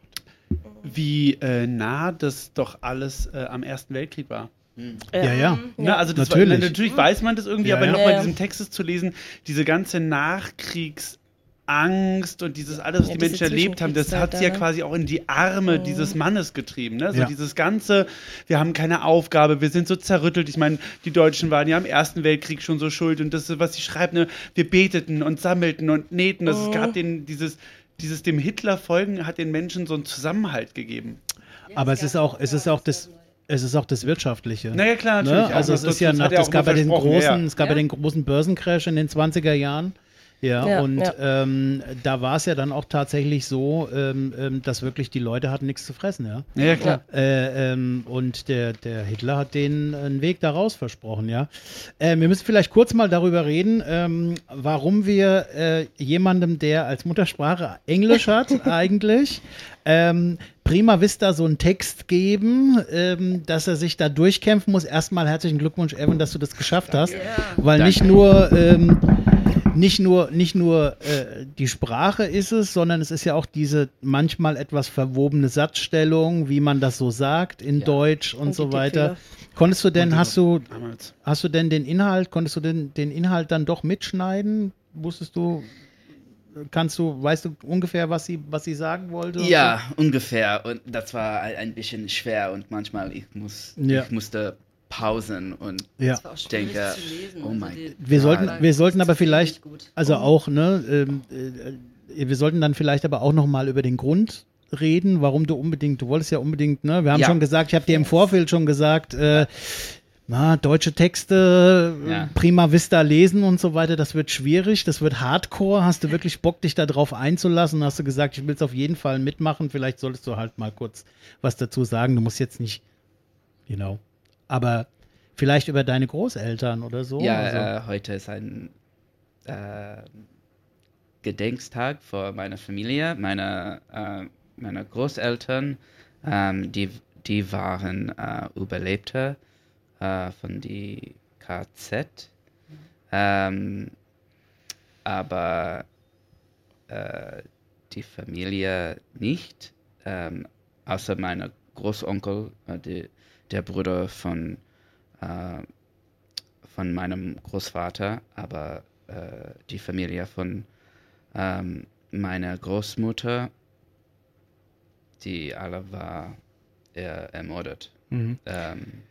Wie äh, nah das doch alles äh, am Ersten Weltkrieg war. ja, ja. Ne, also das Natürlich. War, natürlich weiß man das irgendwie, Ja, aber ja. nochmal Ja, diesen Textes zu lesen, diese ganze Nachkriegs Angst und dieses alles, was Ja, die Menschen erlebt haben, das hat sie ja ne? quasi auch in die Arme dieses Mannes getrieben. Ne? So Ja. dieses ganze, wir haben keine Aufgabe, wir sind so zerrüttelt. Ich meine, die Deutschen waren ja im Ersten Weltkrieg schon so schuld und das, ist, was sie schreibt, ne? wir beteten und sammelten und nähten. Das, Es gab den, dieses, dieses dem Hitler folgen hat den Menschen so einen Zusammenhalt gegeben. Aber es ist auch, es ist auch das, es ist auch das Wirtschaftliche. Naja, klar, natürlich. Ne? Also es ist ja er es gab ja den großen, es gab ja. Ja. den großen Börsencrash in den 20er Jahren. Ja, Ja, und ja. Ähm, da war es ja dann auch tatsächlich so, ähm, ähm, dass wirklich die Leute hatten nichts zu fressen, ja. Ja, klar. Äh, ähm, und der, der Hitler hat denen einen Weg daraus versprochen, ja. Äh, wir müssen vielleicht kurz mal darüber reden, ähm, warum wir äh, jemandem, der als Muttersprache Englisch hat, eigentlich, ähm, prima vista so einen Text geben, ähm, dass er sich da durchkämpfen muss. Erstmal herzlichen Glückwunsch, Evan, dass du das geschafft hast. Weil Danke. nicht nur, ähm, nicht nur, nicht nur äh, die Sprache ist es, sondern es ist ja auch diese manchmal etwas verwobene Satzstellung, wie man das so sagt in Ja. Deutsch und, Und so die weiter. Konntest du denn, hast du, Damals. hast du denn den Inhalt, konntest du denn den Inhalt dann doch mitschneiden? Wusstest du, kannst du, weißt du ungefähr, was sie, was sie sagen wollte? Ja, ungefähr. Und das war ein ein bisschen schwer und manchmal ich muss, Ja. ich musste pausen und? Ja. Schwierig denke, oh also mein die- Wir sollten, wir sollten aber vielleicht, also auch, ne, ähm, äh, wir sollten dann vielleicht aber auch noch mal über den Grund reden, warum du unbedingt, du wolltest ja unbedingt, ne, wir haben Ja. schon gesagt, ich habe dir im Vorfeld schon gesagt, äh, na, deutsche Texte, äh, Ja. prima vista lesen und so weiter, das wird schwierig, das wird hardcore. Hast du wirklich Bock, dich da drauf einzulassen? Hast du gesagt, ich will es auf jeden Fall mitmachen? Vielleicht solltest du halt mal kurz was dazu sagen. Du musst jetzt nicht, genau, aber vielleicht über deine Großeltern oder so. ja, also, äh, heute ist ein äh, Gedenkstag für meine Familie, meine, äh, meine Großeltern. Ähm, die, die waren äh, Überlebte äh, von die KZ. Ähm, aber äh, die Familie nicht, ähm, außer meiner Großonkel, die, der Bruder von, äh, von meinem Großvater, aber äh, die Familie von ähm, meiner Großmutter, die alle war er, ermordet. mhm. Ähm,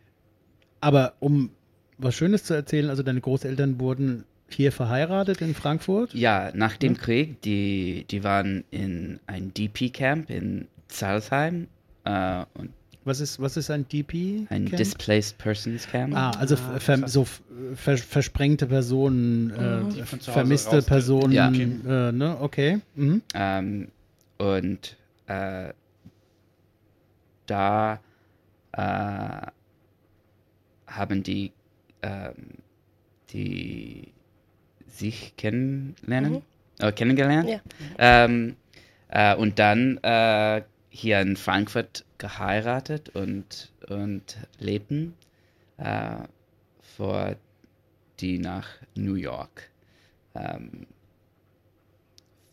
Aber um was Schönes zu erzählen, also deine Großeltern wurden hier verheiratet in Frankfurt? Ja, nach dem Ja. Krieg, die, die waren in ein DP-Camp in Salzheim äh, und Was ist, was ist ein DP? ein? Displaced Persons Camp. Ah, also Ah, ver, so f- vers versprengte Personen, Mhm. Die äh, Hause vermisste Personen, Ja. äh, ne? Okay. Mhm. Ähm, und äh, da äh, haben die, ähm, die sich kennenlernen, Mhm. äh, kennengelernt. Ja. Ähm, äh, und dann äh, hier in Frankfurt geheiratet und, und lebten, äh, vor die nach New York ähm,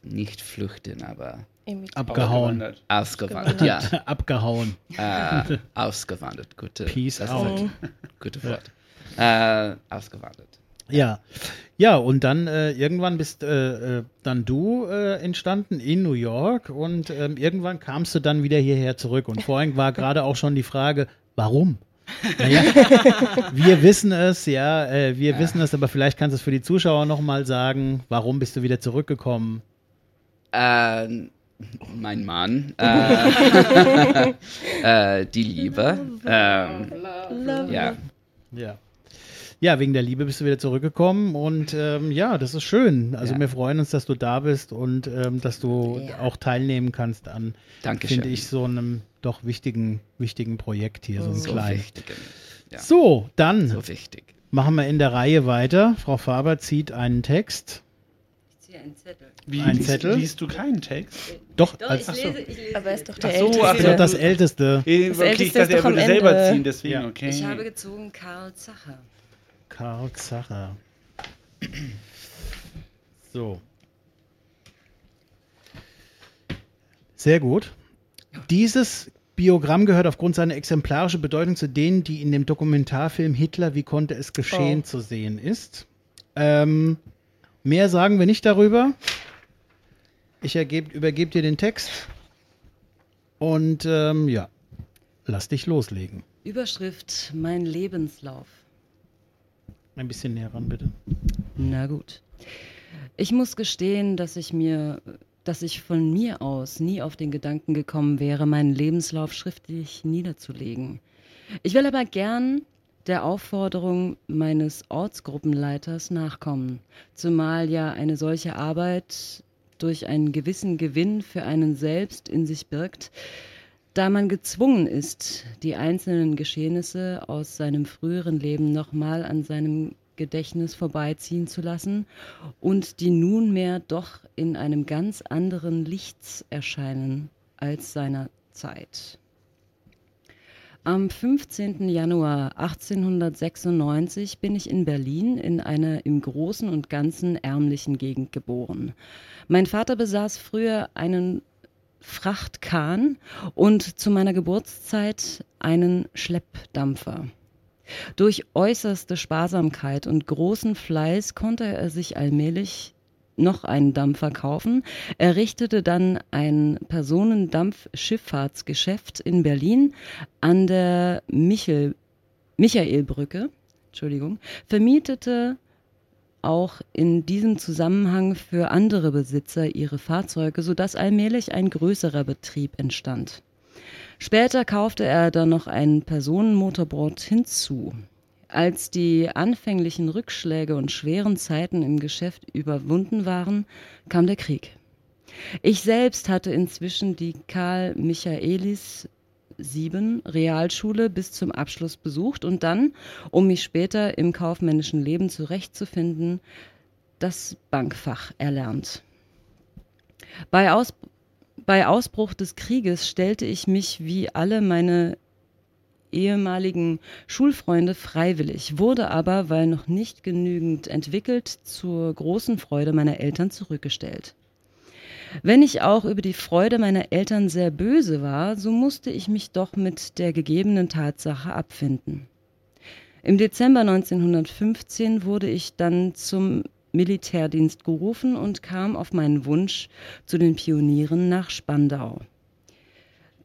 nicht flüchten, aber Abgehauen. Ausgewandert. ausgewandert. ja, Abgehauen. äh, ausgewandert. Gute, Peace das out. Ist ein gute Wort. Äh, ausgewandert. Ja. Ja, und dann äh, irgendwann bist äh, äh, dann du äh, entstanden in New York und ähm, irgendwann kamst du dann wieder hierher zurück. Und vorhin war gerade auch schon die Frage, warum? Naja, wir wissen es, ja, äh, wir Ja. wissen es, aber vielleicht kannst du es für die Zuschauer nochmal sagen, warum bist du wieder zurückgekommen? Äh, mein Mann, äh, äh, die Liebe. Ähm, Love ja, Ja. Ja, wegen der Liebe bist du wieder zurückgekommen und ähm, ja, das ist schön. Also Ja. wir freuen uns, dass du da bist und ähm, dass du Ja. auch teilnehmen kannst an, danke finde ich, so einem doch wichtigen, wichtigen Projekt hier, so einem so kleinen. Ja, So, dann so wichtig. machen wir in der Reihe weiter. Frau Faber zieht einen Text. Ich ziehe einen Zettel. Wie, Ein liest, Zettel? Liest du keinen Text? Doch, Doch, als, ich lese, ich lese. Aber er ist doch der Ach so, Älteste. bin doch das Älteste. Eh, Das okay, Älteste ich dachte, ist er würde selber ziehen, deswegen, Ja. okay. Ich habe gezogen Karl Zacher. Karl Zacher. So. Sehr gut. Dieses Biogramm gehört aufgrund seiner exemplarischen Bedeutung zu denen, die in dem Dokumentarfilm Hitler, wie konnte es geschehen, Oh. zu sehen ist. Ähm, mehr sagen wir nicht darüber. Ich ergeb, übergebe dir den Text und ähm, ja, lass dich loslegen. Überschrift Mein Lebenslauf. Ein bisschen näher ran, bitte. Na gut. Ich muss gestehen, dass ich mir, dass ich von mir aus nie auf den Gedanken gekommen wäre, meinen Lebenslauf schriftlich niederzulegen. Ich will aber gern der Aufforderung meines Ortsgruppenleiters nachkommen, zumal ja eine solche Arbeit durch einen gewissen Gewinn für einen selbst in sich birgt, da man gezwungen ist, die einzelnen Geschehnisse aus seinem früheren Leben nochmal an seinem Gedächtnis vorbeiziehen zu lassen und die nunmehr doch in einem ganz anderen Licht erscheinen als seiner Zeit. Am 15. Januar 1896 bin ich in Berlin in einer im Großen und Ganzen ärmlichen Gegend geboren. Mein Vater besaß früher einen Frachtkahn und zu meiner Geburtszeit einen Schleppdampfer. Durch äußerste Sparsamkeit und großen Fleiß konnte er sich allmählich noch einen Dampfer kaufen. Er richtete dann ein Personendampfschifffahrtsgeschäft in Berlin an der Michel, Michaelbrücke, Entschuldigung, vermietete auch in diesem Zusammenhang für andere Besitzer ihre Fahrzeuge, sodass allmählich ein größerer Betrieb entstand. Später kaufte er dann noch ein Personenmotorboot hinzu. Als die anfänglichen Rückschläge und schweren Zeiten im Geschäft überwunden waren, kam der Krieg. Ich selbst hatte inzwischen die Karl Michaelis 7 Realschule bis zum Abschluss besucht und dann, um mich später im kaufmännischen Leben zurechtzufinden, das Bankfach erlernt. Bei, Aus, bei Ausbruch des Krieges stellte ich mich wie alle meine ehemaligen Schulfreunde freiwillig, wurde aber, weil noch nicht genügend entwickelt, zur großen Freude meiner Eltern zurückgestellt. Wenn ich auch über die Freude meiner Eltern sehr böse war, so musste ich mich doch mit der gegebenen Tatsache abfinden. Im Dezember 1915 wurde ich dann zum Militärdienst gerufen und kam auf meinen Wunsch zu den Pionieren nach Spandau.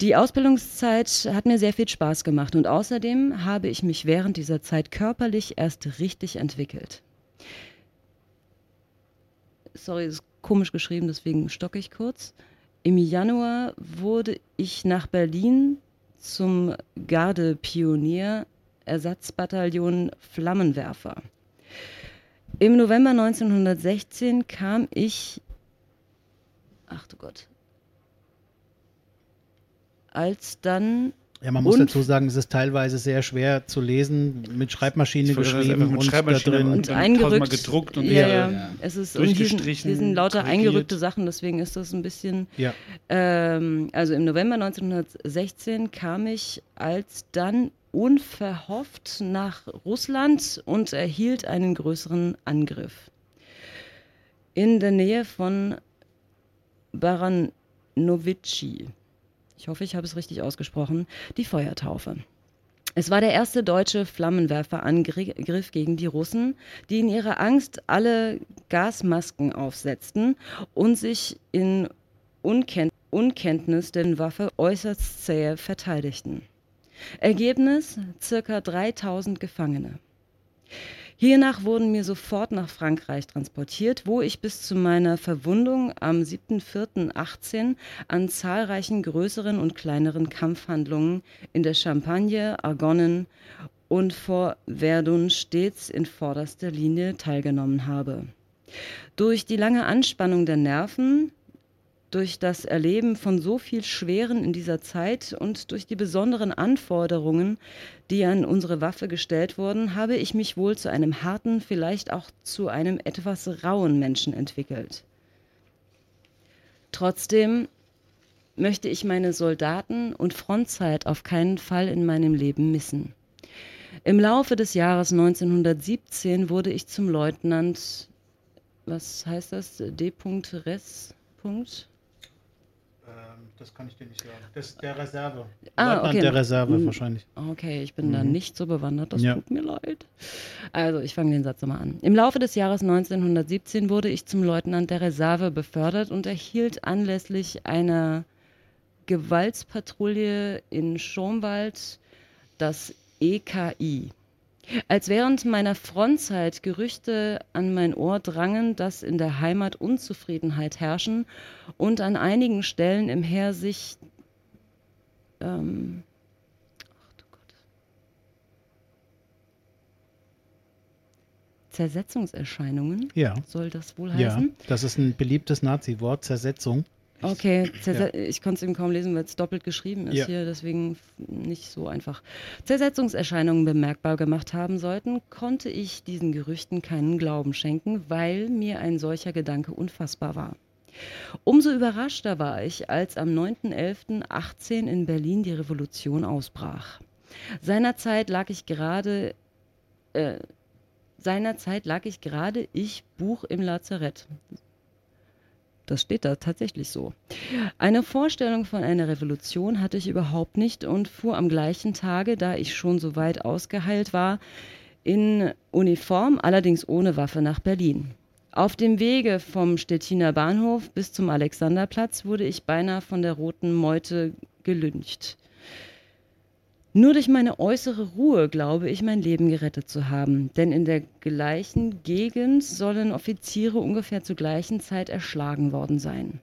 Die Ausbildungszeit hat mir sehr viel Spaß gemacht und außerdem habe ich mich während dieser Zeit körperlich erst richtig entwickelt. Sorry, ist komisch geschrieben, deswegen stocke ich kurz. Im Januar wurde ich nach Berlin zum Gardepionier Ersatzbataillon Flammenwerfer. Im November 1916 kam ich, ach du Gott, als dann Ja, man muss Und- dazu sagen, es ist teilweise sehr schwer zu lesen, mit Schreibmaschine geschrieben mit und da Schreibmaschine drin. und dann eingerückt. gedruckt und ja, ja. ja. Es ist durchgestrichen, hier sind lauter korrigiert. eingerückte Sachen, deswegen ist das ein bisschen. Ja. Ähm, also im November 1916 kam ich alsdann unverhofft nach Russland und erhielt einen größeren Angriff. In der Nähe von Baranovici. Ich hoffe, ich habe es richtig ausgesprochen. Die Feuertaufe. Es war der erste deutsche Flammenwerferangriff gegen die Russen, die in ihrer Angst alle Gasmasken aufsetzten und sich in Unken Unkenntnis der Waffe äußerst zäh verteidigten. Ergebnis: circa 3000 Gefangene. Hiernach wurden mir sofort nach Frankreich transportiert, wo ich bis zu meiner Verwundung am 7.4.18 an zahlreichen größeren und kleineren Kampfhandlungen in der Champagne, Argonnen und vor Verdun stets in vorderster Linie teilgenommen habe. Durch die lange Anspannung der Nerven, durch das Erleben von so viel Schweren in dieser Zeit und durch die besonderen Anforderungen, die an unsere Waffe gestellt wurden, habe ich mich wohl zu einem harten, vielleicht auch zu einem etwas rauen Menschen entwickelt. Trotzdem möchte ich meine Soldaten und Frontzeit auf keinen Fall in meinem Leben missen. Im Laufe des Jahres 1917 wurde ich zum Leutnant, was heißt das, D. Res. Punkt? Das kann ich dir nicht sagen. Das ist der Reserve. Ah, Leutnant okay. der Reserve Mm. wahrscheinlich. Okay, ich bin da Mhm. nicht so bewandert, das Ja. tut mir leid. Also, ich fange den Satz nochmal an. Im Laufe des Jahres 1917 wurde ich zum Leutnant der Reserve befördert und erhielt anlässlich einer Gewaltspatrouille in Schornwald das EKI. Als während meiner Frontzeit Gerüchte an mein Ohr drangen, dass in der Heimat Unzufriedenheit herrschen und an einigen Stellen im Heer sich ähm, ach du Gott. Zersetzungserscheinungen, Ja. soll das wohl Ja, heißen? das ist ein beliebtes Nazi-Wort, Zersetzung. Okay, Zerse ich konnte es eben kaum lesen, weil es doppelt geschrieben ist Ja. hier, deswegen nicht so einfach. Zersetzungserscheinungen bemerkbar gemacht haben sollten, konnte ich diesen Gerüchten keinen Glauben schenken, weil mir ein solcher Gedanke unfassbar war. Umso überraschter war ich, als am 9.11.18 in Berlin die Revolution ausbrach. Seinerzeit lag ich gerade, äh, seinerzeit lag ich gerade ich Buch im Lazarett. Das steht da tatsächlich so. Eine Vorstellung von einer Revolution hatte ich überhaupt nicht und fuhr am gleichen Tage, da ich schon so weit ausgeheilt war, in Uniform, allerdings ohne Waffe, nach Berlin. Auf dem Wege vom Stettiner Bahnhof bis zum Alexanderplatz wurde ich beinahe von der Roten Meute gelyncht. Nur durch meine äußere Ruhe glaube ich, mein Leben gerettet zu haben, denn in der gleichen Gegend sollen Offiziere ungefähr zur gleichen Zeit erschlagen worden sein.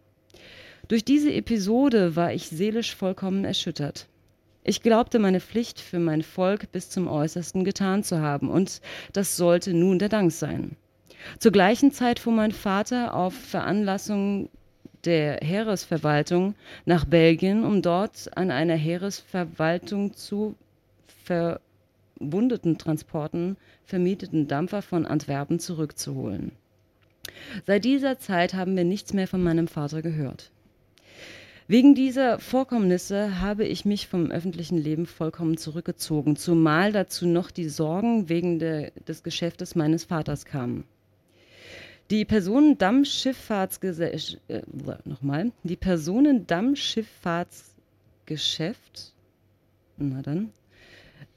Durch diese Episode war ich seelisch vollkommen erschüttert. Ich glaubte, meine Pflicht für mein Volk bis zum Äußersten getan zu haben, und das sollte nun der Dank sein. Zur gleichen Zeit fuhr mein Vater auf Veranlassung der Heeresverwaltung nach Belgien, um dort an einer Heeresverwaltung zu verwundeten Transporten vermieteten Dampfer von Antwerpen zurückzuholen. Seit dieser Zeit haben wir nichts mehr von meinem Vater gehört. Wegen dieser Vorkommnisse habe ich mich vom öffentlichen Leben vollkommen zurückgezogen, zumal dazu noch die Sorgen wegen der, des Geschäftes meines Vaters kamen. Die Personendampfschifffahrtsgesellschaft, äh, nochmal, die Personendampfschifffahrtsgeschäft, na dann,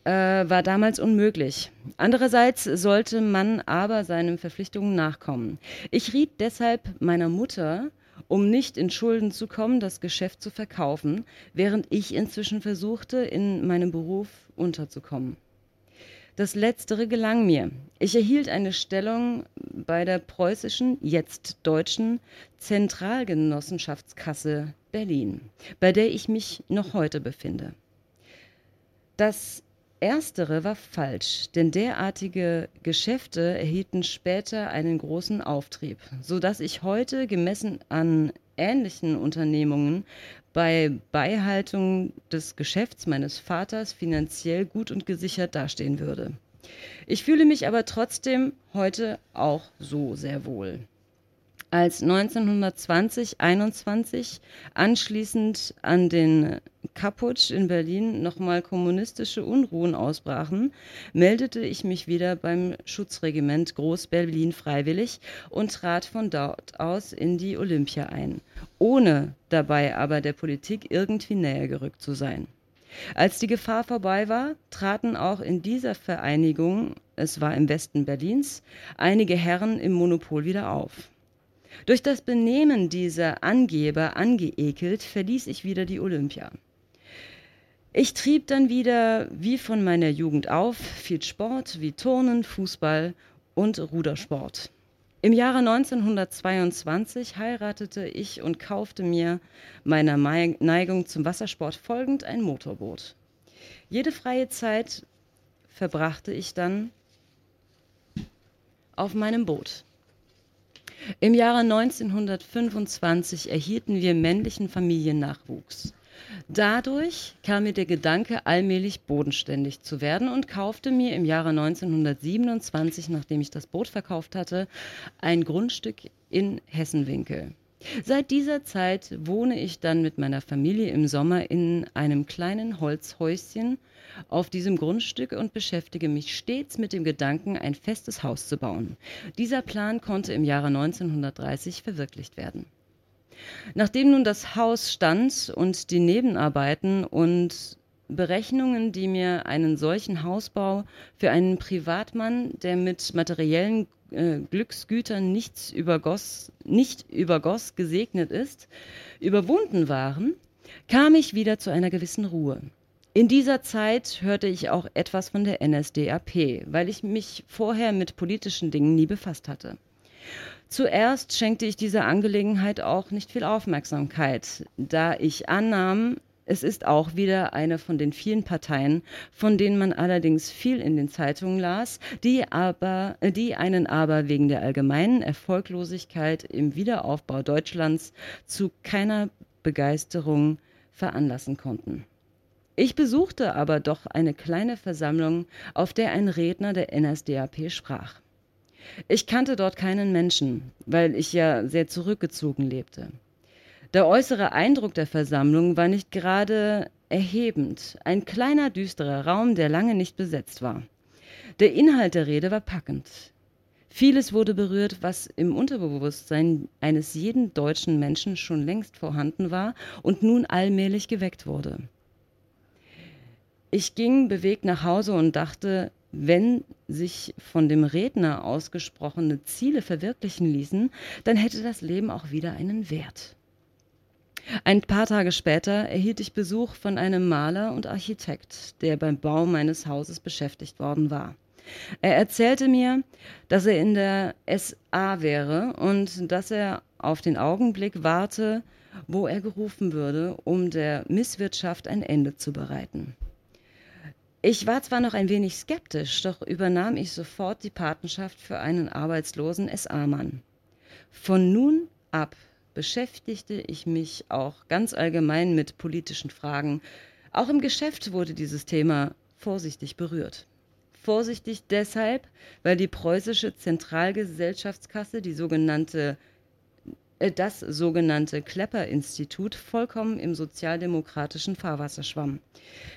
äh, war damals unmöglich. Andererseits sollte man aber seinen Verpflichtungen nachkommen. Ich riet deshalb meiner Mutter, um nicht in Schulden zu kommen, das Geschäft zu verkaufen, während ich inzwischen versuchte, in meinem Beruf unterzukommen. Das Letztere gelang mir. Ich erhielt eine Stellung bei der preußischen, jetzt deutschen Zentralgenossenschaftskasse Berlin, bei der ich mich noch heute befinde. Das Erstere war falsch, denn derartige Geschäfte erhielten später einen großen Auftrieb, so dass ich heute gemessen an ähnlichen Unternehmungen bei Beibehaltung des Geschäfts meines Vaters finanziell gut und gesichert dastehen würde. Ich fühle mich aber trotzdem heute auch so sehr wohl. Als 1920-21 anschließend an den Kaputsch in Berlin nochmal kommunistische Unruhen ausbrachen, meldete ich mich wieder beim Schutzregiment Groß-Berlin freiwillig und trat von dort aus in die Olympia ein, ohne dabei aber der Politik irgendwie näher gerückt zu sein. Als die Gefahr vorbei war, traten auch in dieser Vereinigung, es war im Westen Berlins, einige Herren im Monopol wieder auf. Durch das Benehmen dieser Angeber angeekelt, verließ ich wieder die Olympia. Ich trieb dann wieder, wie von meiner Jugend auf, viel Sport wie Turnen, Fußball und Rudersport. Im Jahre 1922 heiratete ich und kaufte mir meiner Neigung zum Wassersport folgend ein Motorboot. Jede freie Zeit verbrachte ich dann auf meinem Boot. Im Jahre 1925 erhielten wir männlichen Familiennachwuchs. Dadurch kam mir der Gedanke, allmählich bodenständig zu werden und kaufte mir im Jahre 1927, nachdem ich das Boot verkauft hatte, ein Grundstück in Hessenwinkel. Seit dieser Zeit wohne ich dann mit meiner Familie im Sommer in einem kleinen Holzhäuschen auf diesem Grundstück und beschäftige mich stets mit dem Gedanken, ein festes Haus zu bauen. Dieser Plan konnte im Jahre 1930 verwirklicht werden. Nachdem nun das Haus stand und die Nebenarbeiten und Berechnungen, die mir einen solchen Hausbau für einen Privatmann, der mit materiellen äh, Glücksgütern nichts übergoss, nicht übergoss gesegnet ist, überwunden waren, kam ich wieder zu einer gewissen Ruhe. In dieser Zeit hörte ich auch etwas von der NSDAP, weil ich mich vorher mit politischen Dingen nie befasst hatte. Zuerst schenkte ich dieser Angelegenheit auch nicht viel Aufmerksamkeit, da ich annahm, es ist auch wieder eine von den vielen Parteien, von denen man allerdings viel in den Zeitungen las, die aber, die einen aber wegen der allgemeinen Erfolglosigkeit im Wiederaufbau Deutschlands zu keiner Begeisterung veranlassen konnten. Ich besuchte aber doch eine kleine Versammlung, auf der ein Redner der NSDAP sprach. Ich kannte dort keinen Menschen, weil ich ja sehr zurückgezogen lebte. Der äußere Eindruck der Versammlung war nicht gerade erhebend, ein kleiner düsterer Raum, der lange nicht besetzt war. Der Inhalt der Rede war packend. Vieles wurde berührt, was im Unterbewusstsein eines jeden deutschen Menschen schon längst vorhanden war und nun allmählich geweckt wurde. Ich ging bewegt nach Hause und dachte, wenn sich von dem Redner ausgesprochene Ziele verwirklichen ließen, dann hätte das Leben auch wieder einen Wert. Ein paar Tage später erhielt ich Besuch von einem Maler und Architekt, der beim Bau meines Hauses beschäftigt worden war. Er erzählte mir, dass er in der SA wäre und dass er auf den Augenblick warte, wo er gerufen würde, um der Misswirtschaft ein Ende zu bereiten. Ich war zwar noch ein wenig skeptisch, doch übernahm ich sofort die Patenschaft für einen arbeitslosen SA-Mann. Von nun ab beschäftigte ich mich auch ganz allgemein mit politischen Fragen. Auch im Geschäft wurde dieses Thema vorsichtig berührt. Vorsichtig deshalb, weil die preußische Zentralgesellschaftskasse, die sogenannte äh, das sogenannte Klepper-Institut vollkommen im sozialdemokratischen Fahrwasser schwamm.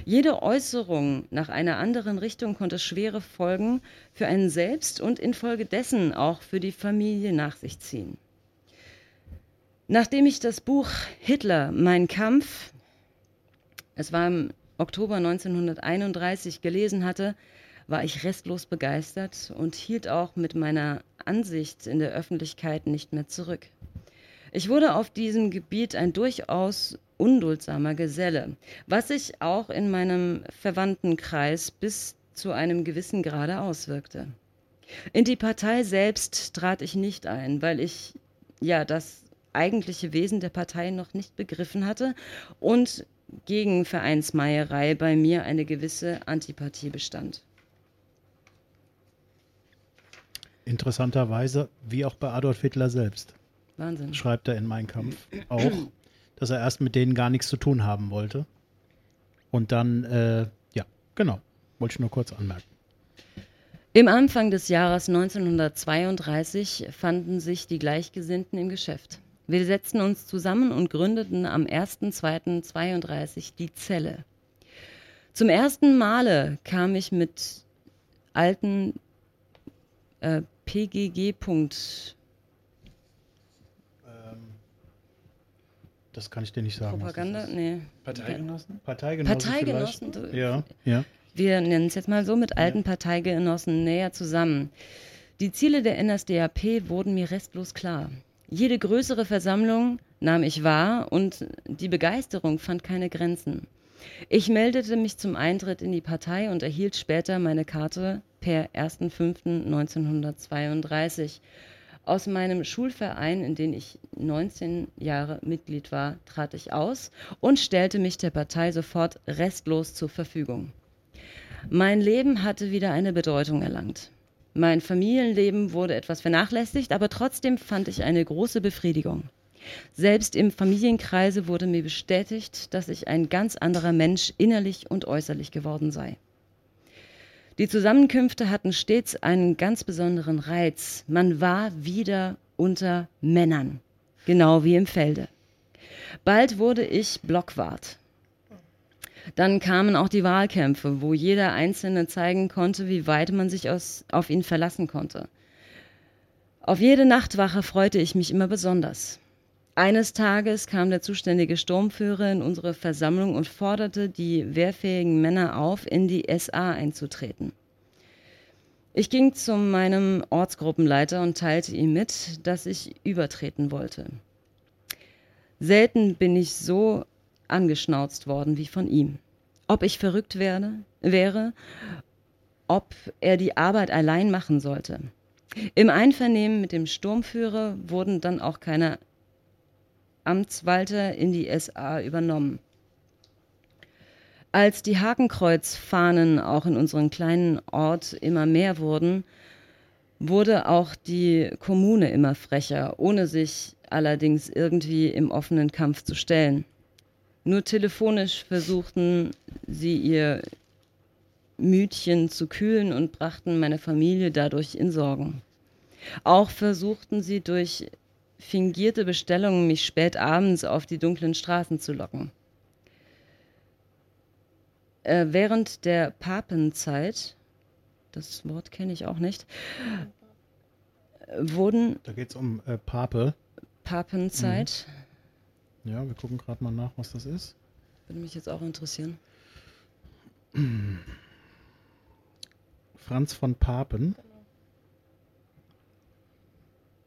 Jede Äußerung nach einer anderen Richtung konnte schwere Folgen für einen selbst und infolgedessen auch für die Familie nach sich ziehen. Nachdem ich das Buch Hitler, mein Kampf, es war im Oktober 1931 gelesen hatte, war ich restlos begeistert und hielt auch mit meiner Ansicht in der Öffentlichkeit nicht mehr zurück. Ich wurde auf diesem Gebiet ein durchaus unduldsamer Geselle, was sich auch in meinem Verwandtenkreis bis zu einem gewissen Grade auswirkte. In die Partei selbst trat ich nicht ein, weil ich ja das eigentliche Wesen der Partei noch nicht begriffen hatte und gegen Vereinsmeierei bei mir eine gewisse Antipathie bestand. Interessanterweise, wie auch bei Adolf Hitler selbst. Wahnsinn. Schreibt er in Mein Kampf auch, dass er erst mit denen gar nichts zu tun haben wollte. Und dann, äh, ja, genau, wollte ich nur kurz anmerken. Im Anfang des Jahres 1932 fanden sich die Gleichgesinnten im Geschäft. Wir setzten uns zusammen und gründeten am 1.2.32 die Zelle. Zum ersten Male kam ich mit alten äh, PGG. Ähm, das kann ich dir nicht sagen. Propaganda? Nee. Parteigenossen? Parteigenossen. Parteigenossen. Ja, ja. Wir nennen es jetzt mal so mit alten Parteigenossen näher zusammen. Die Ziele der NSDAP wurden mir restlos klar. Jede größere Versammlung nahm ich wahr und die Begeisterung fand keine Grenzen. Ich meldete mich zum Eintritt in die Partei und erhielt später meine Karte per 1.5.1932. Aus meinem Schulverein, in dem ich 19 Jahre Mitglied war, trat ich aus und stellte mich der Partei sofort restlos zur Verfügung. Mein Leben hatte wieder eine Bedeutung erlangt. Mein Familienleben wurde etwas vernachlässigt, aber trotzdem fand ich eine große Befriedigung. Selbst im Familienkreise wurde mir bestätigt, dass ich ein ganz anderer Mensch innerlich und äußerlich geworden sei. Die Zusammenkünfte hatten stets einen ganz besonderen Reiz. Man war wieder unter Männern, genau wie im Felde. Bald wurde ich Blockwart. Dann kamen auch die Wahlkämpfe, wo jeder Einzelne zeigen konnte, wie weit man sich aus, auf ihn verlassen konnte. Auf jede Nachtwache freute ich mich immer besonders. Eines Tages kam der zuständige Sturmführer in unsere Versammlung und forderte die wehrfähigen Männer auf, in die SA einzutreten. Ich ging zu meinem Ortsgruppenleiter und teilte ihm mit, dass ich übertreten wollte. Selten bin ich so angeschnauzt worden wie von ihm. Ob ich verrückt werde, wäre, ob er die Arbeit allein machen sollte. Im Einvernehmen mit dem Sturmführer wurden dann auch keine Amtswalter in die SA übernommen. Als die Hakenkreuzfahnen auch in unserem kleinen Ort immer mehr wurden, wurde auch die Kommune immer frecher, ohne sich allerdings irgendwie im offenen Kampf zu stellen. Nur telefonisch versuchten sie ihr Mütchen zu kühlen und brachten meine Familie dadurch in Sorgen. Auch versuchten sie durch fingierte Bestellungen, mich spät abends auf die dunklen Straßen zu locken. Äh, während der Papenzeit, das Wort kenne ich auch nicht, wurden. Da geht es um äh, Pape. Papenzeit. Mhm. Ja, wir gucken gerade mal nach, was das ist. Würde mich jetzt auch interessieren. Franz von Papen.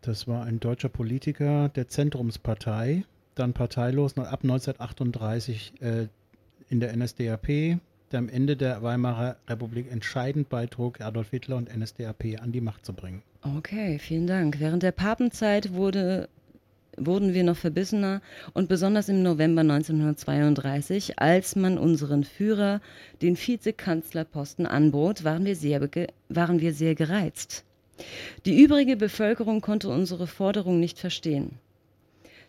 Das war ein deutscher Politiker der Zentrumspartei, dann parteilos ab 1938 äh, in der NSDAP, der am Ende der Weimarer Republik entscheidend beitrug, Adolf Hitler und NSDAP an die Macht zu bringen. Okay, vielen Dank. Während der Papenzeit wurde, wurden wir noch verbissener und besonders im November 1932, als man unseren Führer den Vizekanzlerposten anbot, waren wir sehr, waren wir sehr gereizt. Die übrige Bevölkerung konnte unsere Forderung nicht verstehen.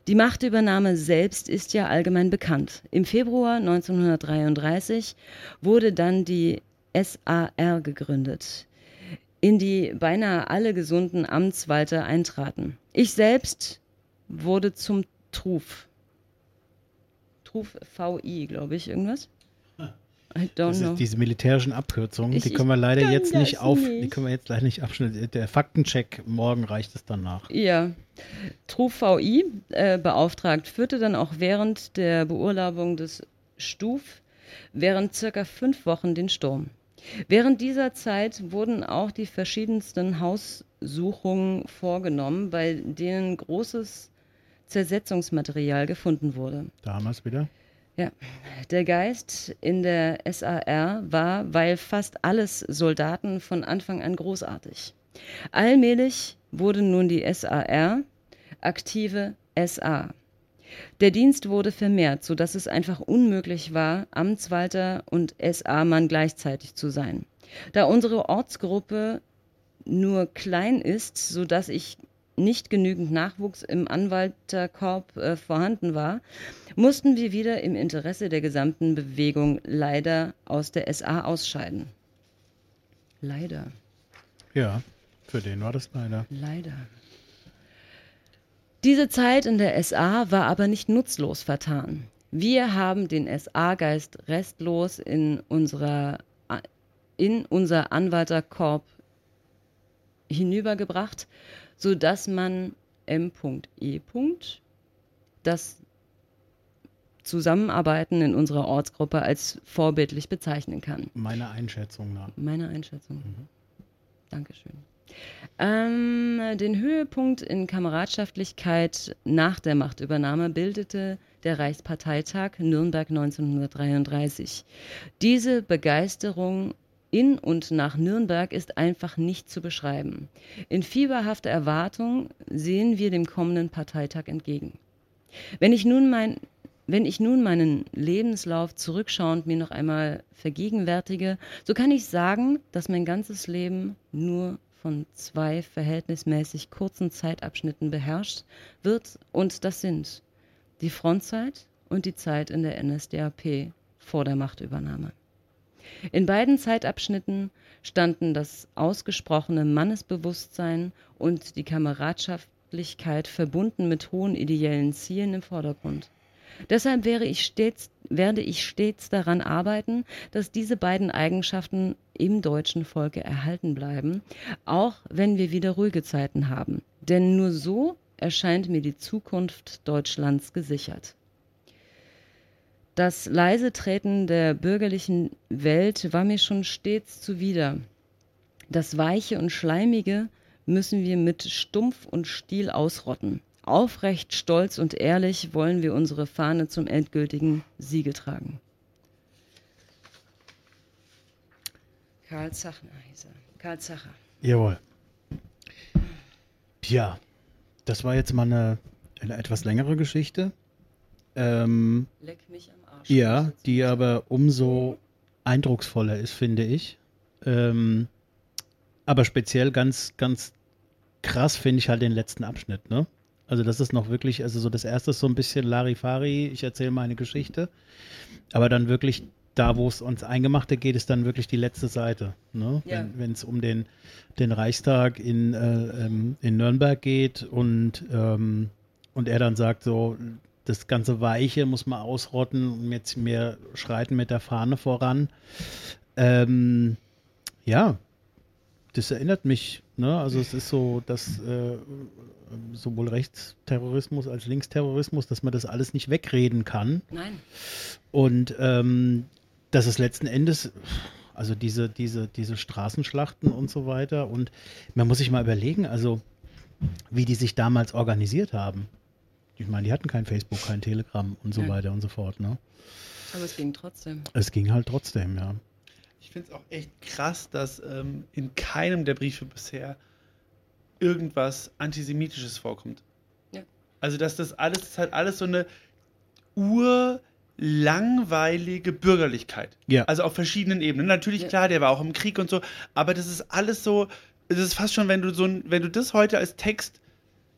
Die Machtübernahme selbst ist ja allgemein bekannt. Im Februar 1933 wurde dann die SAR gegründet, in die beinahe alle gesunden Amtswalter eintraten. Ich selbst wurde zum Truf. Truf VI, glaube ich, irgendwas. I don't know. diese militärischen Abkürzungen, ich, die können wir leider jetzt nicht auf, nicht. die können wir jetzt leider nicht abschneiden. Der Faktencheck morgen reicht es danach. Ja. Truf VI äh, beauftragt führte dann auch während der Beurlaubung des Stuf während circa fünf Wochen den Sturm. Während dieser Zeit wurden auch die verschiedensten Haussuchungen vorgenommen, bei denen großes Zersetzungsmaterial gefunden wurde. Damals wieder? Ja, der Geist in der SAR war, weil fast alles Soldaten von Anfang an großartig. Allmählich wurde nun die SAR aktive SA. Der Dienst wurde vermehrt, sodass es einfach unmöglich war, Amtswalter und SA-Mann gleichzeitig zu sein. Da unsere Ortsgruppe nur klein ist, sodass ich nicht genügend Nachwuchs im Anwalterkorb äh, vorhanden war, mussten wir wieder im Interesse der gesamten Bewegung leider aus der SA ausscheiden. Leider. Ja, für den war das leider. Leider. Diese Zeit in der SA war aber nicht nutzlos vertan. Wir haben den SA-Geist restlos in, unserer, in unser Anwalterkorb hinübergebracht sodass man M.E. das Zusammenarbeiten in unserer Ortsgruppe als vorbildlich bezeichnen kann. Meiner Einschätzung nach. Meiner Einschätzung. Mhm. Dankeschön. Ähm, den Höhepunkt in Kameradschaftlichkeit nach der Machtübernahme bildete der Reichsparteitag Nürnberg 1933. Diese Begeisterung in und nach Nürnberg ist einfach nicht zu beschreiben. In fieberhafter Erwartung sehen wir dem kommenden Parteitag entgegen. Wenn ich nun mein wenn ich nun meinen Lebenslauf zurückschauend mir noch einmal vergegenwärtige, so kann ich sagen, dass mein ganzes Leben nur von zwei verhältnismäßig kurzen Zeitabschnitten beherrscht wird und das sind die Frontzeit und die Zeit in der NSDAP vor der Machtübernahme. In beiden Zeitabschnitten standen das ausgesprochene Mannesbewusstsein und die Kameradschaftlichkeit verbunden mit hohen ideellen Zielen im Vordergrund. Deshalb ich stets, werde ich stets daran arbeiten, dass diese beiden Eigenschaften im deutschen Volke erhalten bleiben, auch wenn wir wieder ruhige Zeiten haben. Denn nur so erscheint mir die Zukunft Deutschlands gesichert. Das leise Treten der bürgerlichen Welt war mir schon stets zuwider. Das Weiche und Schleimige müssen wir mit Stumpf und Stiel ausrotten. Aufrecht, stolz und ehrlich wollen wir unsere Fahne zum endgültigen Siege tragen. Karl Zachner hieß er. Karl Zacher. Jawohl. Tja, das war jetzt mal eine, eine etwas längere Geschichte. Ähm, Leck mich. Ja, die aber umso eindrucksvoller ist, finde ich. Ähm, aber speziell ganz, ganz krass finde ich halt den letzten Abschnitt, ne? Also das ist noch wirklich, also so das erste ist so ein bisschen Larifari, ich erzähle meine Geschichte. Aber dann wirklich da, wo es uns Eingemachte geht, ist dann wirklich die letzte Seite. Ne? Ja. Wenn es um den, den Reichstag in, äh, ähm, in Nürnberg geht und, ähm, und er dann sagt so, das ganze Weiche muss man ausrotten und jetzt wir schreiten mit der Fahne voran. Ähm, ja, das erinnert mich, ne? Also es ist so, dass äh, sowohl Rechtsterrorismus als Linksterrorismus, dass man das alles nicht wegreden kann. Nein. Und ähm, dass es letzten Endes, also diese, diese, diese Straßenschlachten und so weiter, und man muss sich mal überlegen, also wie die sich damals organisiert haben. Ich meine, die hatten kein Facebook, kein Telegram und so Ja. weiter und so fort. Ne? Aber es ging trotzdem. Es ging halt trotzdem, ja. Ich finde es auch echt krass, dass ähm, in keinem der Briefe bisher irgendwas Antisemitisches vorkommt. Ja. Also, dass das alles, das ist halt alles so eine urlangweilige Bürgerlichkeit. Ja. Also auf verschiedenen Ebenen. Natürlich, Ja. klar, der war auch im Krieg und so, aber das ist alles so, es ist fast schon, wenn du so ein, wenn du das heute als Text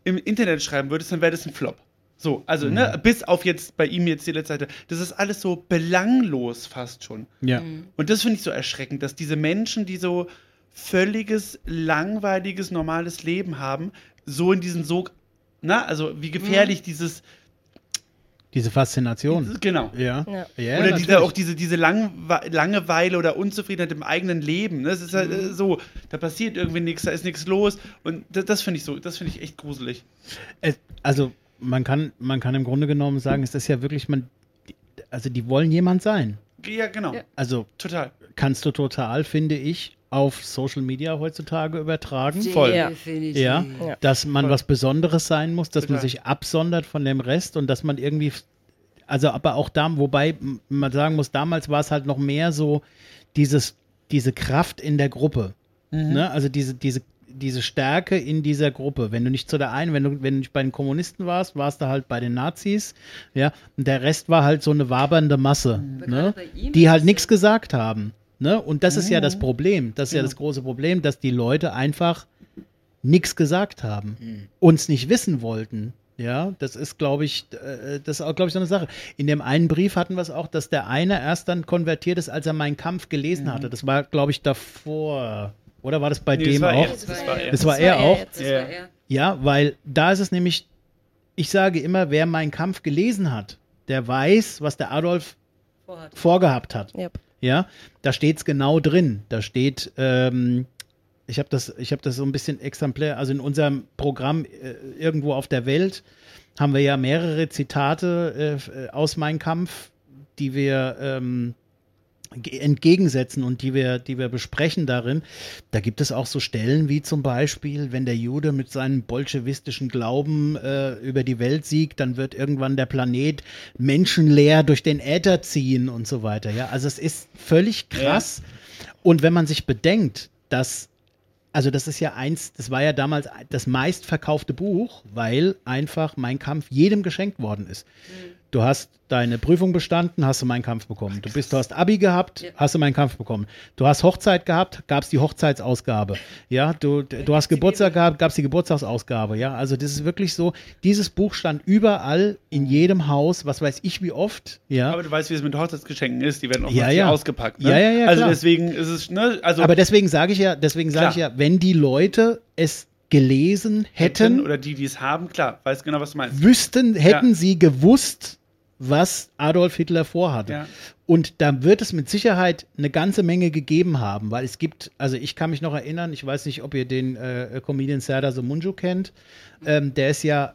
im Internet schreiben würdest, dann wäre das ein Flop. So, also, ne, bis auf jetzt bei ihm jetzt die letzte Seite. Das ist alles so belanglos fast schon. Ja. Mhm. Und das finde ich so erschreckend, dass diese Menschen, die so völliges, langweiliges, normales Leben haben, so in diesen Sog, na, also wie gefährlich dieses, Diese Faszination. genau. Ja. Ja. ja oder diese, auch diese, diese Langwe Langeweile oder Unzufriedenheit im eigenen Leben. ne? Das ist halt äh, so, da passiert irgendwie nichts, da ist nichts los. Und das, das finde ich so, das finde ich echt gruselig. Also man kann, man kann im Grunde genommen sagen, es ist ja wirklich, man, also die wollen jemand sein. Ja, genau. Ja. Also Total. kannst du total, finde ich, auf Social Media heutzutage übertragen. Voll. Ja. Definitiv. Ja, dass man Voll. was Besonderes sein muss, dass man Total. sich absondert von dem Rest und dass man irgendwie, also aber auch da, wobei man sagen muss, damals war es halt noch mehr so dieses, diese Kraft in der Gruppe. Ne? Also diese, diese, diese Stärke in dieser Gruppe. Wenn du nicht zu der einen, wenn du, wenn du nicht bei den Kommunisten warst, warst du halt bei den Nazis, ja, und der Rest war halt so eine wabernde Masse, Aber ne? die halt nichts ja- gesagt haben. Ne? Und das ist ja Mhm. das Problem. Das ist ja Genau. das große Problem, dass die Leute einfach nichts gesagt haben, Mhm. uns nicht wissen wollten. Ja, das ist, glaube ich, äh, das ist auch, glaube ich, so eine Sache. In dem einen Brief hatten wir es auch, dass der eine erst dann konvertiert ist, als er meinen Kampf gelesen hatte. Das war, glaube ich, davor. Oder war das bei. Nee, das dem war auch? er. Das war er. Das war er auch. jetzt. Das Ja. war er. Ja, weil da ist es nämlich, ich sage immer, wer meinen Kampf gelesen hat, der weiß, was der Adolf Vorhat. vorgehabt hat. Ja. Ja, da steht es genau drin. Da steht, ähm, ich habe das, ich habe das so ein bisschen exemplär, also in unserem Programm äh, irgendwo auf der Welt haben wir ja mehrere Zitate äh, aus Mein Kampf, die wir ähm, entgegensetzen und die wir, die wir besprechen darin. Da gibt es auch so Stellen wie zum Beispiel, wenn der Jude mit seinem bolschewistischen Glauben äh, über die Welt siegt, dann wird irgendwann der Planet menschenleer durch den Äther ziehen und so weiter. Ja, also es ist völlig krass. Und wenn man sich bedenkt, dass also das ist ja eins, das war ja damals das meistverkaufte Buch, weil einfach Mein Kampf jedem geschenkt worden ist. Du hast deine Prüfung bestanden, hast du Mein Kampf bekommen. Du bist, du hast Abi gehabt, Ja. hast du Mein Kampf bekommen. Du hast Hochzeit gehabt, gab es die Hochzeitsausgabe. Ja, du, du hast Geburtstag gehabt, gab es die Geburtstagsausgabe. Ja, also das ist wirklich so. Dieses Buch stand überall in jedem Haus, was weiß ich wie oft. Ja, Aber du weißt, wie es mit Hochzeitsgeschenken ist. Die werden auch Ja, ja. ausgepackt. Ne? Ja, ja, ja, Also klar. deswegen ist es, ne, also aber deswegen sage ich ja, deswegen sage ich ja, wenn die Leute es gelesen hätten, oder die, die es haben, klar, weiß genau, was du meinst. wüssten, hätten sie gewusst, was Adolf Hitler vorhatte. Ja. Und da wird es mit Sicherheit eine ganze Menge gegeben haben, weil es gibt, also ich kann mich noch erinnern, ich weiß nicht, ob ihr den äh, Comedian Serdar Somunju kennt, ähm, der ist ja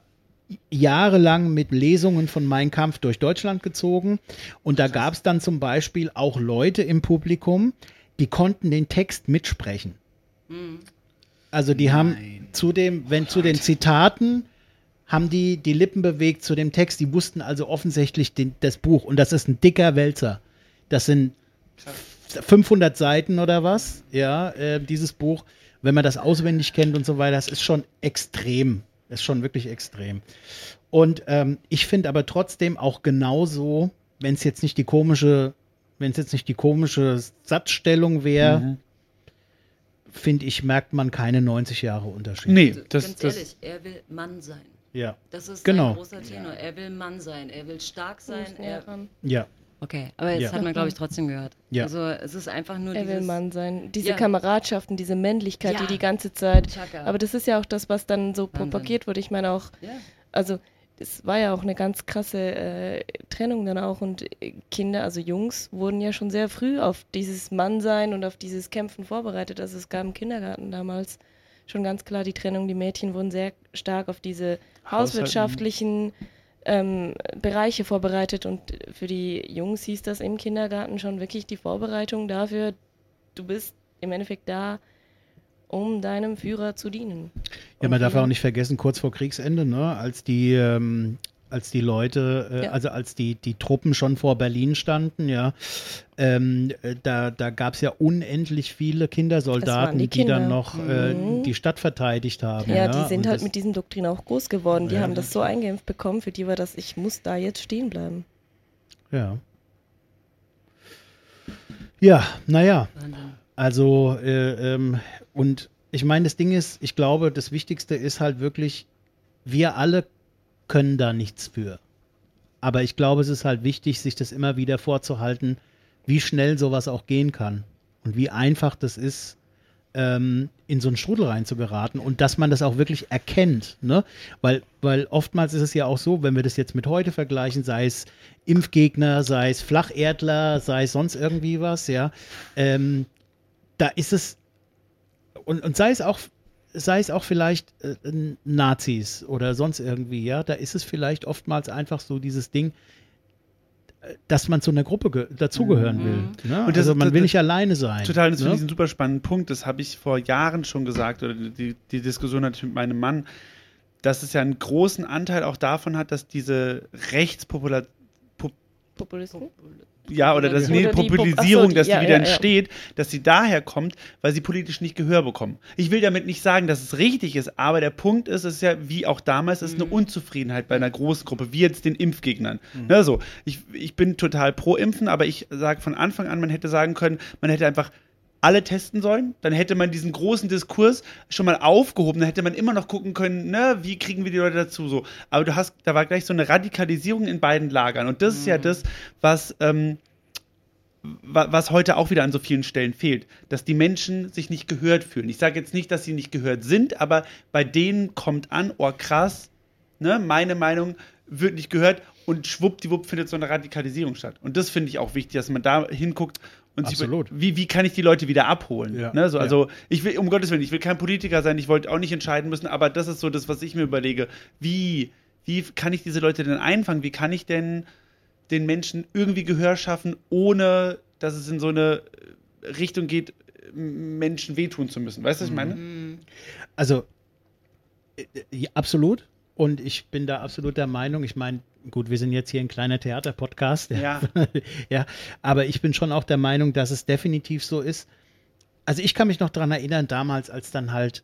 jahrelang mit Lesungen von Mein Kampf durch Deutschland gezogen und da gab es dann zum Beispiel auch Leute im Publikum, die konnten den Text mitsprechen. Also die haben zu dem, wenn zu den Zitaten haben die die Lippen bewegt zu dem Text. Die wussten also offensichtlich den, das Buch und das ist ein dicker Wälzer. Das sind 500 Seiten oder was, ja, äh, dieses Buch. Wenn man das auswendig kennt und so weiter, das ist schon extrem. Das ist schon wirklich extrem. Und ähm, ich finde aber trotzdem auch genauso, wenn es jetzt nicht die komische, wenn es jetzt nicht die komische Satzstellung wäre, Mhm. Finde ich, merkt man keine 90 Jahre Unterschied. Nee, Also, das, ganz das, ehrlich, er will Mann sein. Ja, Das ist Genau. sein großer Tenor. Er will Mann sein. Er will stark sein. Er, ja, okay, aber jetzt Ja. hat man, glaube ich, trotzdem gehört. Ja. Also es ist einfach nur Er will dieses... Mann sein. Diese Ja. Kameradschaften, diese Männlichkeit, Ja. die die ganze Zeit. Chaka. Aber das ist ja auch das, was dann so Wahnsinn. propagiert wurde. Ich meine auch, ja. also es war ja auch eine ganz krasse äh, Trennung dann auch und äh, Kinder, also Jungs, wurden ja schon sehr früh auf dieses Mannsein und auf dieses Kämpfen vorbereitet. Also es gab im Kindergarten damals schon ganz klar die Trennung. Die Mädchen wurden sehr stark auf diese hauswirtschaftlichen ähm, Bereiche vorbereitet und für die Jungs hieß das im Kindergarten schon wirklich die Vorbereitung dafür, du bist im Endeffekt da, um deinem Führer zu dienen. Ja, man darf auch nicht vergessen, kurz vor Kriegsende, ne, als die, ähm, als die Leute, äh, Ja. also als die, die Truppen schon vor Berlin standen, ja, ähm, äh, da, da gab es ja unendlich viele Kindersoldaten, die die, dann Kinder. noch äh, Mhm. die Stadt verteidigt haben. Ja, Ja, die sind Und halt das, mit diesen Doktrinen auch groß geworden. Die Ja. haben das so eingeimpft bekommen, für die war das, ich muss da jetzt stehen bleiben. Ja. Ja, naja. Wahnsinn. Also, äh, ähm, und ich meine, das Ding ist, ich glaube, das Wichtigste ist halt wirklich, wir alle können da nichts für. Aber ich glaube, es ist halt wichtig, sich das immer wieder vorzuhalten, wie schnell sowas auch gehen kann und wie einfach das ist, ähm, in so einen Strudel reinzugeraten und dass man das auch wirklich erkennt, ne? Weil, weil oftmals ist es ja auch so, wenn wir das jetzt mit heute vergleichen, sei es Impfgegner, sei es Flacherdler, sei es sonst irgendwie was, ja, ähm, da ist es und, und sei es auch sei es auch vielleicht äh, Nazis oder sonst irgendwie, ja, da ist es vielleicht oftmals einfach so dieses Ding, dass man zu einer Gruppe ge- dazugehören Mhm. will. Ne? Und das- also man will nicht alleine sein. Total, das finde ne? ich einen super spannenden Punkt. Das habe ich vor Jahren schon gesagt, oder die, die Diskussion hatte ich mit meinem Mann, dass es ja einen großen Anteil auch davon hat, dass diese Rechtspopula Populisten? ja, oder dass Oder nee, die Pop- Populisierung, so, die- dass die ja, wieder ja, ja. entsteht, dass sie daher kommt, weil sie politisch nicht Gehör bekommen. Ich will damit nicht sagen, dass es richtig ist, aber der Punkt ist, es ist ja wie auch damals, es ist eine Mhm. Unzufriedenheit bei einer großen Gruppe, wie jetzt den Impfgegnern. Ne, so, ich, ich bin total pro Impfen, aber ich sage von Anfang an, man hätte sagen können, man hätte einfach alle testen sollen, dann hätte man diesen großen Diskurs schon mal aufgehoben, dann hätte man immer noch gucken können, ne, wie kriegen wir die Leute dazu so. Aber du hast, da war gleich so eine Radikalisierung in beiden Lagern und das ist ja das, was ähm, wa- was heute auch wieder an so vielen Stellen fehlt, dass die Menschen sich nicht gehört fühlen. Ich sage jetzt nicht, dass sie nicht gehört sind, aber bei denen kommt an, oh krass, ne, meine Meinung wird nicht gehört und schwuppdiwupp findet so eine Radikalisierung statt. Und das finde ich auch wichtig, dass man da hinguckt und Absolut. über- wie, wie kann ich die Leute wieder abholen? Ja, Ne, so, ja. also ich will, um Gottes Willen, ich will kein Politiker sein, ich wollte auch nicht entscheiden müssen, aber das ist so das, was ich mir überlege. Wie, wie kann ich diese Leute denn einfangen? Wie kann ich denn den Menschen irgendwie Gehör schaffen, ohne dass es in so eine Richtung geht, Menschen wehtun zu müssen. Weißt du, was ich meine? Mhm. Also äh, ja, absolut. Und ich bin da absolut der Meinung, ich meine, gut, wir sind jetzt hier ein kleiner Theaterpodcast, Ja. ja, aber ich bin schon auch der Meinung, dass es definitiv so ist. Also ich kann mich noch daran erinnern, damals, als dann halt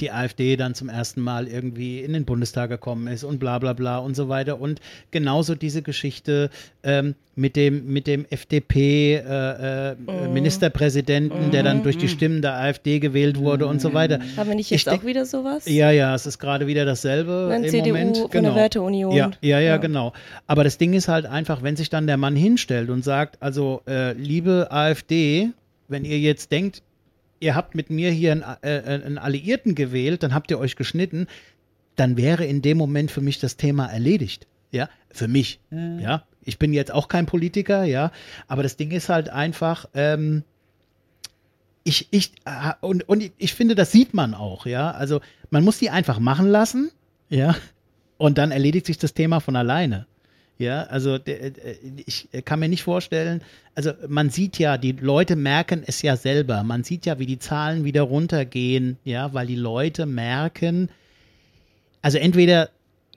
die AfD dann zum ersten Mal irgendwie in den Bundestag gekommen ist und bla bla bla und so weiter. Und genauso diese Geschichte ähm, mit dem, mit dem FDP-Ministerpräsidenten, der dann durch die Stimmen der AfD gewählt wurde und so weiter. Haben wir nicht Ich jetzt auch denk- wieder sowas? Ja, ja, es ist gerade wieder dasselbe Eine im CDU Moment. von der Werteunion. Ja, ja, ja, Ja. genau. Aber das Ding ist halt einfach, wenn sich dann der Mann hinstellt und sagt, also äh, liebe AfD, wenn ihr jetzt denkt, ihr habt mit mir hier einen, äh, einen Alliierten gewählt, dann habt ihr euch geschnitten, dann wäre in dem Moment für mich das Thema erledigt. Ja, für mich. Ja, Ich bin jetzt auch kein Politiker, ja, aber das Ding ist halt einfach, ähm, ich, ich, äh, und, und ich finde, das sieht man auch, ja. Also man muss die einfach machen lassen, ja, und dann erledigt sich das Thema von alleine. Ja, also äh, ich kann mir nicht vorstellen, also man sieht ja, die Leute merken es ja selber. Man sieht ja, wie die Zahlen wieder runtergehen, ja, weil die Leute merken, also entweder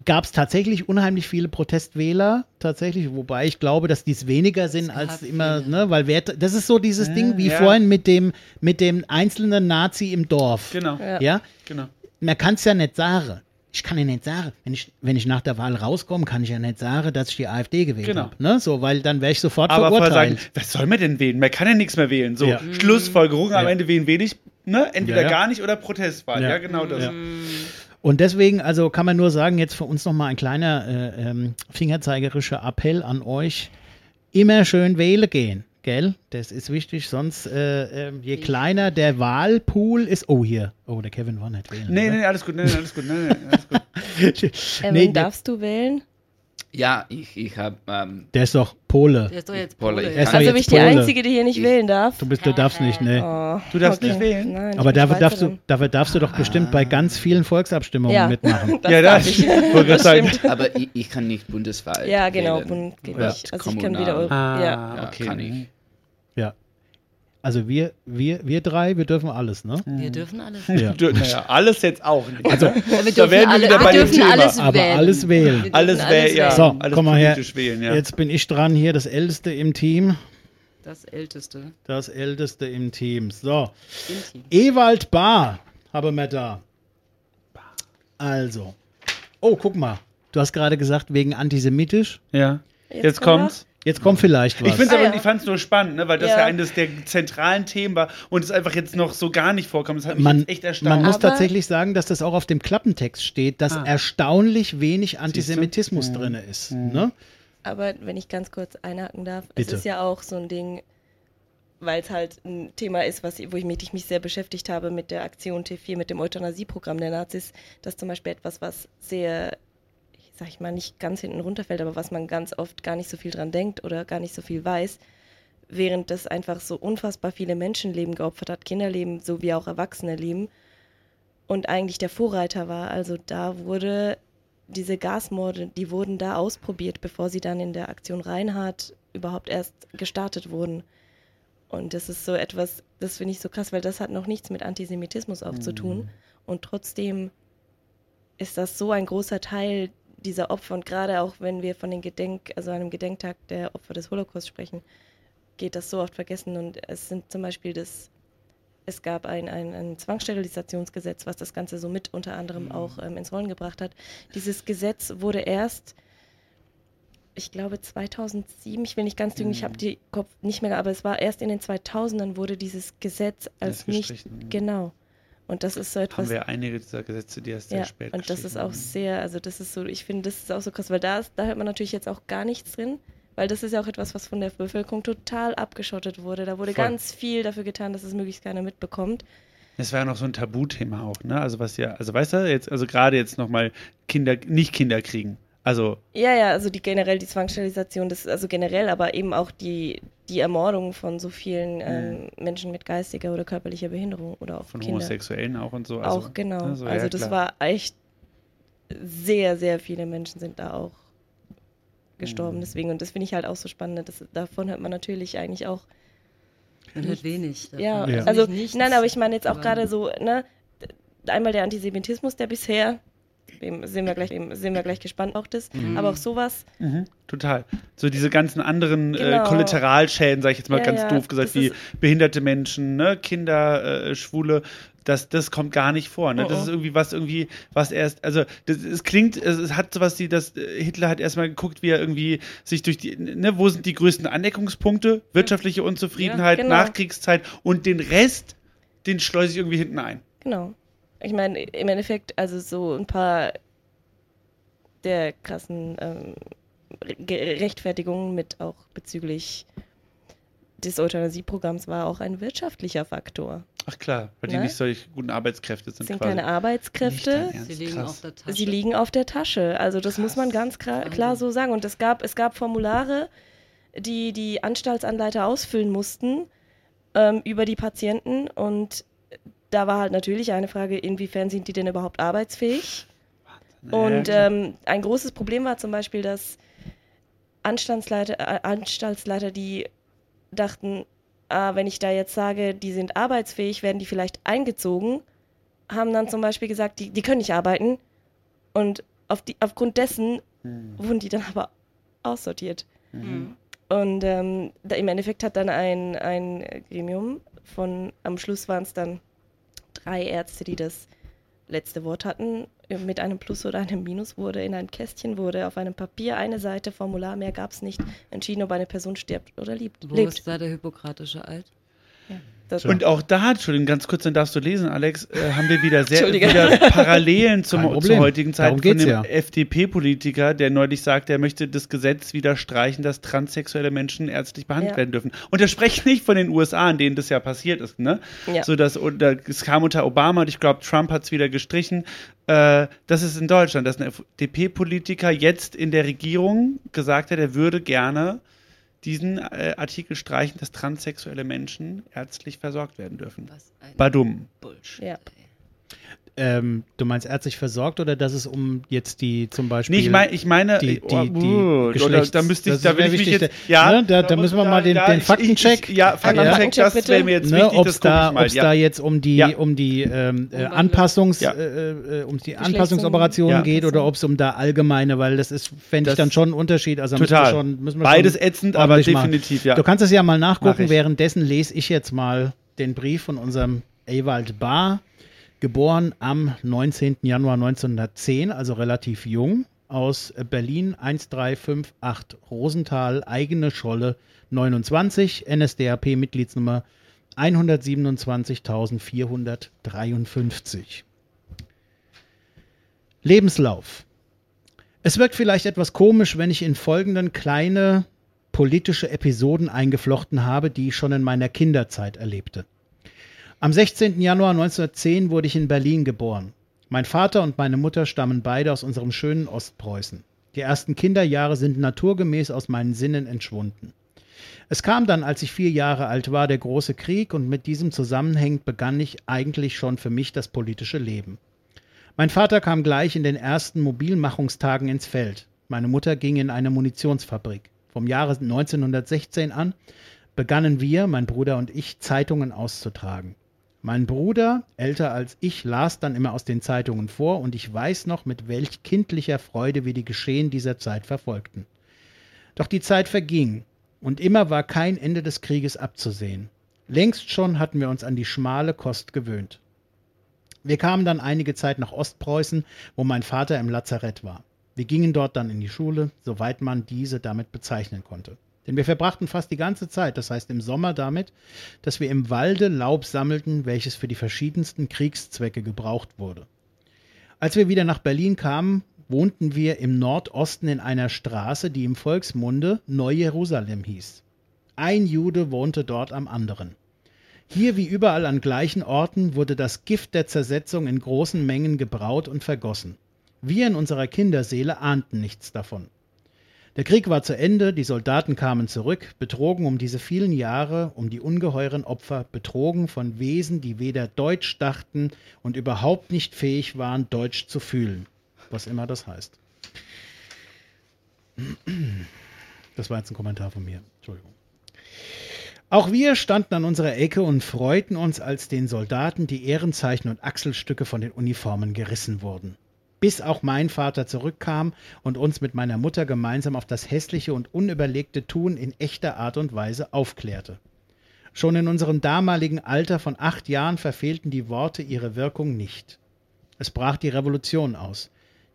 gab es tatsächlich unheimlich viele Protestwähler, tatsächlich, wobei ich glaube, dass dies weniger sind als immer, viele. ne, weil wer, das ist so dieses Ja, Ding wie ja. vorhin mit dem, mit dem einzelnen Nazi im Dorf. Genau, Ja. Ja, genau. man kann es ja nicht sagen. Ich kann ja nicht sagen, wenn ich, wenn ich nach der Wahl rauskomme, kann ich ja nicht sagen, dass ich die AfD gewählt Genau. habe. Ne? So, weil dann wäre ich sofort Aber verurteilt. sagen, was soll man denn wählen? Man kann ja nichts mehr wählen. So, Ja. Schlussfolgerung, am Ja. Ende wen wähle ich? Ne? Entweder Ja, gar nicht oder Protestwahl. Ja, genau das. Und deswegen, also kann man nur sagen, jetzt für uns nochmal ein kleiner äh, ähm, fingerzeigerischer Appell an euch. Immer schön wählen gehen, gell? Das ist wichtig, sonst äh, ähm, je kleiner der Wahlpool ist. Oh, hier. Oh, der Kevin war nicht wählen. Nee, oder? nee, alles gut, nee, nee, alles gut, nee, nee, alles gut. Evan, Nee, darfst du wählen? Ja, ich, ich habe ähm, Der ist doch Pole. Der ist doch jetzt Pole, Pole. Er Also jetzt bin ich die. Einzige, die hier nicht Ich- wählen darf? Du, bist, du darfst nicht, ne? Oh, Du darfst okay. nicht wählen? Nein, Aber dafür darfst, du, dafür darfst du doch bestimmt bei ganz vielen Volksabstimmungen ja. mitmachen. das Ja, darf das- ich. das stimmt. aber ich, ich kann nicht bundesweit. Ja, genau, wählen. Bund geht Oder nicht. Also ich kann kommunal. wieder. Ah, ja. Ja, okay. kann ich. Ja. Also wir, wir, wir drei, wir dürfen alles, ne? Wir dürfen alles. Ja. Naja, alles jetzt auch nicht. Also, wir Da dürfen, werden wir alle, wieder bei wir dem dürfen Thema. alles Aber wählen. alles wählen. Wir dürfen alles wäre, ja, So, alles komm mal her. wählen, ja. Jetzt bin ich dran hier, das Älteste im Team. Das Älteste Das Älteste im Team. So, im Team. Ewald Bar haben wir da. Also. Oh, guck mal. Du hast gerade gesagt, wegen antisemitisch. ja. Jetzt, Jetzt kommt kommt's. Jetzt kommt vielleicht was. Ich finde Ah, aber, ja. ich fand es nur spannend, ne, weil das ja. Ja. eines der zentralen Themen war und es einfach jetzt noch so gar nicht vorkommt. Das hat mich man, echt erstaunt. man muss Aber- tatsächlich sagen, dass das auch auf dem Klappentext steht, dass Ah. erstaunlich wenig Antisemitismus drin ist. Ne? Aber wenn ich ganz kurz einhaken darf, Bitte. es ist ja auch so ein Ding, weil es halt ein Thema ist, was, wo ich mich, ich mich sehr beschäftigt habe mit der Aktion T4, mit dem Euthanasieprogramm der Nazis, dass zum Beispiel etwas, was sehr, sag ich mal, nicht ganz hinten runterfällt, aber was man ganz oft gar nicht so viel dran denkt oder gar nicht so viel weiß, während das einfach so unfassbar viele Menschenleben geopfert hat, Kinderleben sowie auch Erwachsene-Leben und eigentlich der Vorreiter war. Also da wurde diese Gasmorde, die wurden da ausprobiert, bevor sie dann in der Aktion Reinhardt überhaupt erst gestartet wurden. Und das ist so etwas, das finde ich so krass, weil das hat noch nichts mit Antisemitismus auch zu tun. Und trotzdem ist das so ein großer Teil dieser Opfer. Und gerade auch wenn wir von den Gedenk, also einem Gedenktag der Opfer des Holocaust sprechen, geht das so oft vergessen. Und es sind zum Beispiel das, es gab ein, ein, ein Zwangssterilisationsgesetz, was das Ganze so mit unter anderem auch ähm, ins Rollen gebracht hat. Dieses Gesetz wurde erst, ich glaube 2007, ich will nicht ganz lügen, ich habe die Kopf nicht mehr, aber es war erst in den 2000ern wurde dieses Gesetz als nicht, gestrichen. genau. Und das ist so etwas, haben wir einige dieser Gesetze, die erst sehr ja, spät und das ist auch sehr, also das ist so, ich finde, das ist auch so krass, weil da, ist, da hört man natürlich jetzt auch gar nichts drin, weil das ist ja auch etwas, was von der Bevölkerung total abgeschottet wurde. Da wurde Voll. ganz viel dafür getan, dass es möglichst keiner mitbekommt. Das war ja noch so ein Tabuthema auch, ne? Also was ja, also weißt du, jetzt, also gerade jetzt nochmal Kinder, nicht Kinder kriegen. Also, Ja, ja, also die generell die Zwangssterilisation, das also generell, aber eben auch die, die Ermordung von so vielen ähm, Menschen mit geistiger oder körperlicher Behinderung oder auch von Kinder. Homosexuellen auch und so. Also, auch genau. also, Also, ja, das klar. war echt sehr, sehr viele Menschen sind da auch Mhm. gestorben. Deswegen, und das finde ich halt auch so spannend. Das, davon hört man natürlich eigentlich auch Man hört wenig. davon. Ja, Ja. also nicht nichts, nein, aber ich meine jetzt auch gerade so, ne, einmal der Antisemitismus, der bisher, sind wir gleich, sind wir gleich gespannt auch das, Mhm. aber auch sowas, Mhm, total. So diese ganzen anderen äh, Genau. Kollateralschäden, sage ich jetzt mal Ja, ganz ja, doof gesagt, das wie behinderte Menschen, ne, Kinder, äh, Schwule, das, das kommt gar nicht vor. Ne? Oh, Das oh. ist irgendwie was irgendwie, was erst, also das, es klingt, es, es hat sowas, die, das äh, Hitler hat erstmal geguckt, wie er irgendwie sich durch die, ne, wo sind die größten Aneckungspunkte, wirtschaftliche Unzufriedenheit, Ja, genau. Nachkriegszeit und den Rest, den schleuse ich irgendwie hinten ein. genau. Ich meine, im Endeffekt, also so ein paar der krassen ähm, Re- Rechtfertigungen mit auch bezüglich des Euthanasieprogramms war auch ein wirtschaftlicher Faktor. Ach klar, weil die Ne? nicht solche guten Arbeitskräfte sind. sind quasi. keine Arbeitskräfte. Sie liegen krass. auf der Tasche. Sie liegen auf der Tasche. Also das muss man ganz klar, klar so sagen. Und es gab, es gab Formulare, die die Anstaltsanleiter ausfüllen mussten ähm, über die Patienten. Und da war halt natürlich eine Frage, inwiefern sind die denn überhaupt arbeitsfähig? Und ähm, ein großes Problem war zum Beispiel, dass Anstaltsleiter, äh, Anstaltsleiter die dachten, ah, wenn ich da jetzt sage, die sind arbeitsfähig, werden die vielleicht eingezogen, haben dann zum Beispiel gesagt, die, die können nicht arbeiten. Und auf die, aufgrund dessen Hm. wurden die dann aber aussortiert. Mhm. Und ähm, da im Endeffekt hat dann ein, ein Gremium von, am Schluss waren es dann drei Ärzte, die das letzte Wort hatten. Mit einem Plus oder einem Minus wurde in ein Kästchen, wurde auf einem Papier eine Seite Formular, mehr gab es nicht, entschieden, ob eine Person stirbt oder lebt. Wo lebt. ist da der hippokratische Eid? Das, Und auch da, Entschuldigung, ganz kurz, dann darfst du lesen, Alex, äh, haben wir wieder sehr wieder Parallelen zum, zur heutigen Zeit Darum von dem ja. FDP-Politiker, der neulich sagt, er möchte das Gesetz wieder streichen, dass transsexuelle Menschen ärztlich behandelt Ja. werden dürfen. Und er spricht nicht von den USA, in denen das ja passiert ist, ne? Ja. So dass unter, es kam unter Obama und ich glaube, Trump hat es wieder gestrichen. Äh, das ist in Deutschland, dass ein FDP-Politiker jetzt in der Regierung gesagt hat, er würde gerne diesen äh, Artikel streichen, dass transsexuelle Menschen ärztlich versorgt werden dürfen. Was ein Badum. Bullshit. Ja. Ähm, du meinst ärztlich versorgt oder dass es um jetzt die zum Beispiel. Nee, ich, mein, ich meine, die, die, oh, die uh, Geschlechts- da, da müsste ich, da will ich mich jetzt, ja, ne, da- da müssen wir mal den- den ich- ich- Faktencheck- Ich, ja, Faktencheck, Faktencheck das bitte. wäre mir jetzt ne, wichtig, ob das es da, mal. ja. da jetzt um die, Ja. um die ähm, äh. Anpassungs, Ja. äh, um die Anpassungsoperationen Ja. geht oder ob es um da allgemeine, weil das ist, fände ich dann schon einen Unterschied. Also müssen Total. wir schon, müssen wir Beides schon ätzend, aber definitiv, ja. Du kannst es ja mal nachgucken. Währenddessen lese ich jetzt mal den Brief von unserem Ewald Bahr, geboren am 19. Januar 1910, also relativ jung, aus Berlin 1358 Rosenthal, eigene Scholle 29, NSDAP Mitgliedsnummer 127.453. Lebenslauf. Es wirkt vielleicht etwas komisch, wenn ich in folgenden kleine politische Episoden eingeflochten habe, die ich schon in meiner Kinderzeit erlebte. Am 16. Januar 1910 wurde ich in Berlin geboren. Mein Vater und meine Mutter stammen beide aus unserem schönen Ostpreußen. Die ersten Kinderjahre sind naturgemäß aus meinen Sinnen entschwunden. Es kam dann, als ich vier Jahre alt war, der große Krieg und mit diesem zusammenhängend begann ich eigentlich schon für mich das politische Leben. Mein Vater kam gleich in den ersten Mobilmachungstagen ins Feld. Meine Mutter ging in eine Munitionsfabrik. Vom Jahre 1916 an begannen wir, mein Bruder und ich, Zeitungen auszutragen. Mein Bruder, älter als ich, las dann immer aus den Zeitungen vor und ich weiß noch, mit welch kindlicher Freude wir die Geschehen dieser Zeit verfolgten. Doch die Zeit verging und immer war kein Ende des Krieges abzusehen. Längst schon hatten wir uns an die schmale Kost gewöhnt. Wir kamen dann einige Zeit nach Ostpreußen, wo mein Vater im Lazarett war. Wir gingen dort dann in die Schule, soweit man diese damit bezeichnen konnte. Denn wir verbrachten fast die ganze Zeit, das heißt im Sommer damit, dass wir im Walde Laub sammelten, welches für die verschiedensten Kriegszwecke gebraucht wurde. Als wir wieder nach Berlin kamen, wohnten wir im Nordosten in einer Straße, die im Volksmunde Neu-Jerusalem hieß. Ein Jude wohnte dort am anderen. Hier wie überall an gleichen Orten wurde das Gift der Zersetzung in großen Mengen gebraut und vergossen. Wir in unserer Kinderseele ahnten nichts davon. Der Krieg war zu Ende, die Soldaten kamen zurück, betrogen um diese vielen Jahre, um die ungeheuren Opfer, betrogen von Wesen, die weder Deutsch dachten und überhaupt nicht fähig waren, Deutsch zu fühlen. Was immer das heißt. Das war jetzt ein Kommentar von mir. Entschuldigung. Auch wir standen an unserer Ecke und freuten uns, als den Soldaten die Ehrenzeichen und Achselstücke von den Uniformen gerissen wurden. Bis auch mein Vater zurückkam und uns mit meiner Mutter gemeinsam auf das hässliche und unüberlegte Tun in echter Art und Weise aufklärte. Schon in unserem damaligen Alter von acht Jahren verfehlten die Worte ihre Wirkung nicht. Es brach die Revolution aus.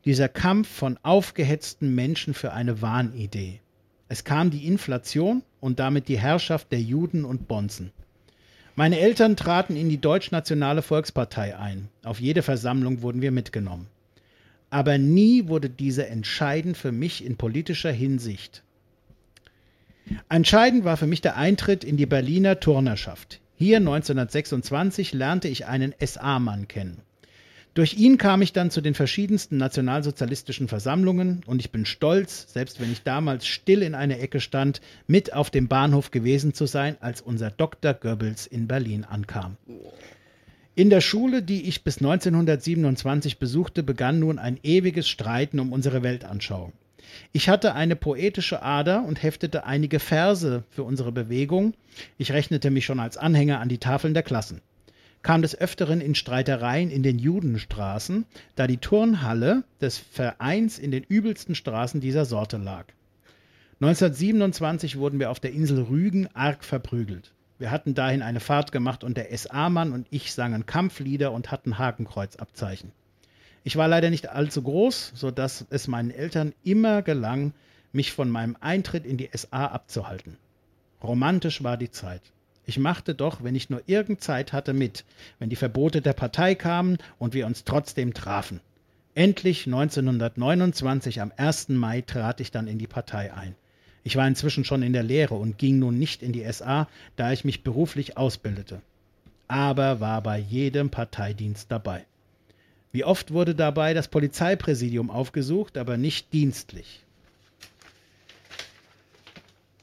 Dieser Kampf von aufgehetzten Menschen für eine Wahnidee. Es kam die Inflation und damit die Herrschaft der Juden und Bonzen. Meine Eltern traten in die Deutschnationale Volkspartei ein. Auf jede Versammlung wurden wir mitgenommen. Aber nie wurde diese entscheidend für mich in politischer Hinsicht. Entscheidend war für mich der Eintritt in die Berliner Turnerschaft. Hier 1926 lernte ich einen SA-Mann kennen. Durch ihn kam ich dann zu den verschiedensten nationalsozialistischen Versammlungen und ich bin stolz, selbst wenn ich damals still in einer Ecke stand, mit auf dem Bahnhof gewesen zu sein, als unser Dr. Goebbels in Berlin ankam. In der Schule, die ich bis 1927 besuchte, begann nun ein ewiges Streiten um unsere Weltanschauung. Ich hatte eine poetische Ader und heftete einige Verse für unsere Bewegung. Ich rechnete mich schon als Anhänger an die Tafeln der Klassen kam des Öfteren in Streitereien in den Judenstraßen, da die Turnhalle des Vereins in den übelsten Straßen dieser Sorte lag. 1927 wurden wir auf der Insel Rügen arg verprügelt. Wir hatten dahin eine Fahrt gemacht und der SA-Mann und ich sangen Kampflieder und hatten Hakenkreuzabzeichen. Ich war leider nicht allzu groß, so dass es meinen Eltern immer gelang, mich von meinem Eintritt in die SA abzuhalten. Romantisch war die Zeit. Ich machte doch, wenn ich nur irgend Zeit hatte, mit, wenn die Verbote der Partei kamen und wir uns trotzdem trafen. Endlich 1929 am 1. Mai trat ich dann in die Partei ein. Ich war inzwischen schon in der Lehre und ging nun nicht in die SA, da ich mich beruflich ausbildete. Aber war bei jedem Parteidienst dabei. Wie oft wurde dabei das Polizeipräsidium aufgesucht, aber nicht dienstlich.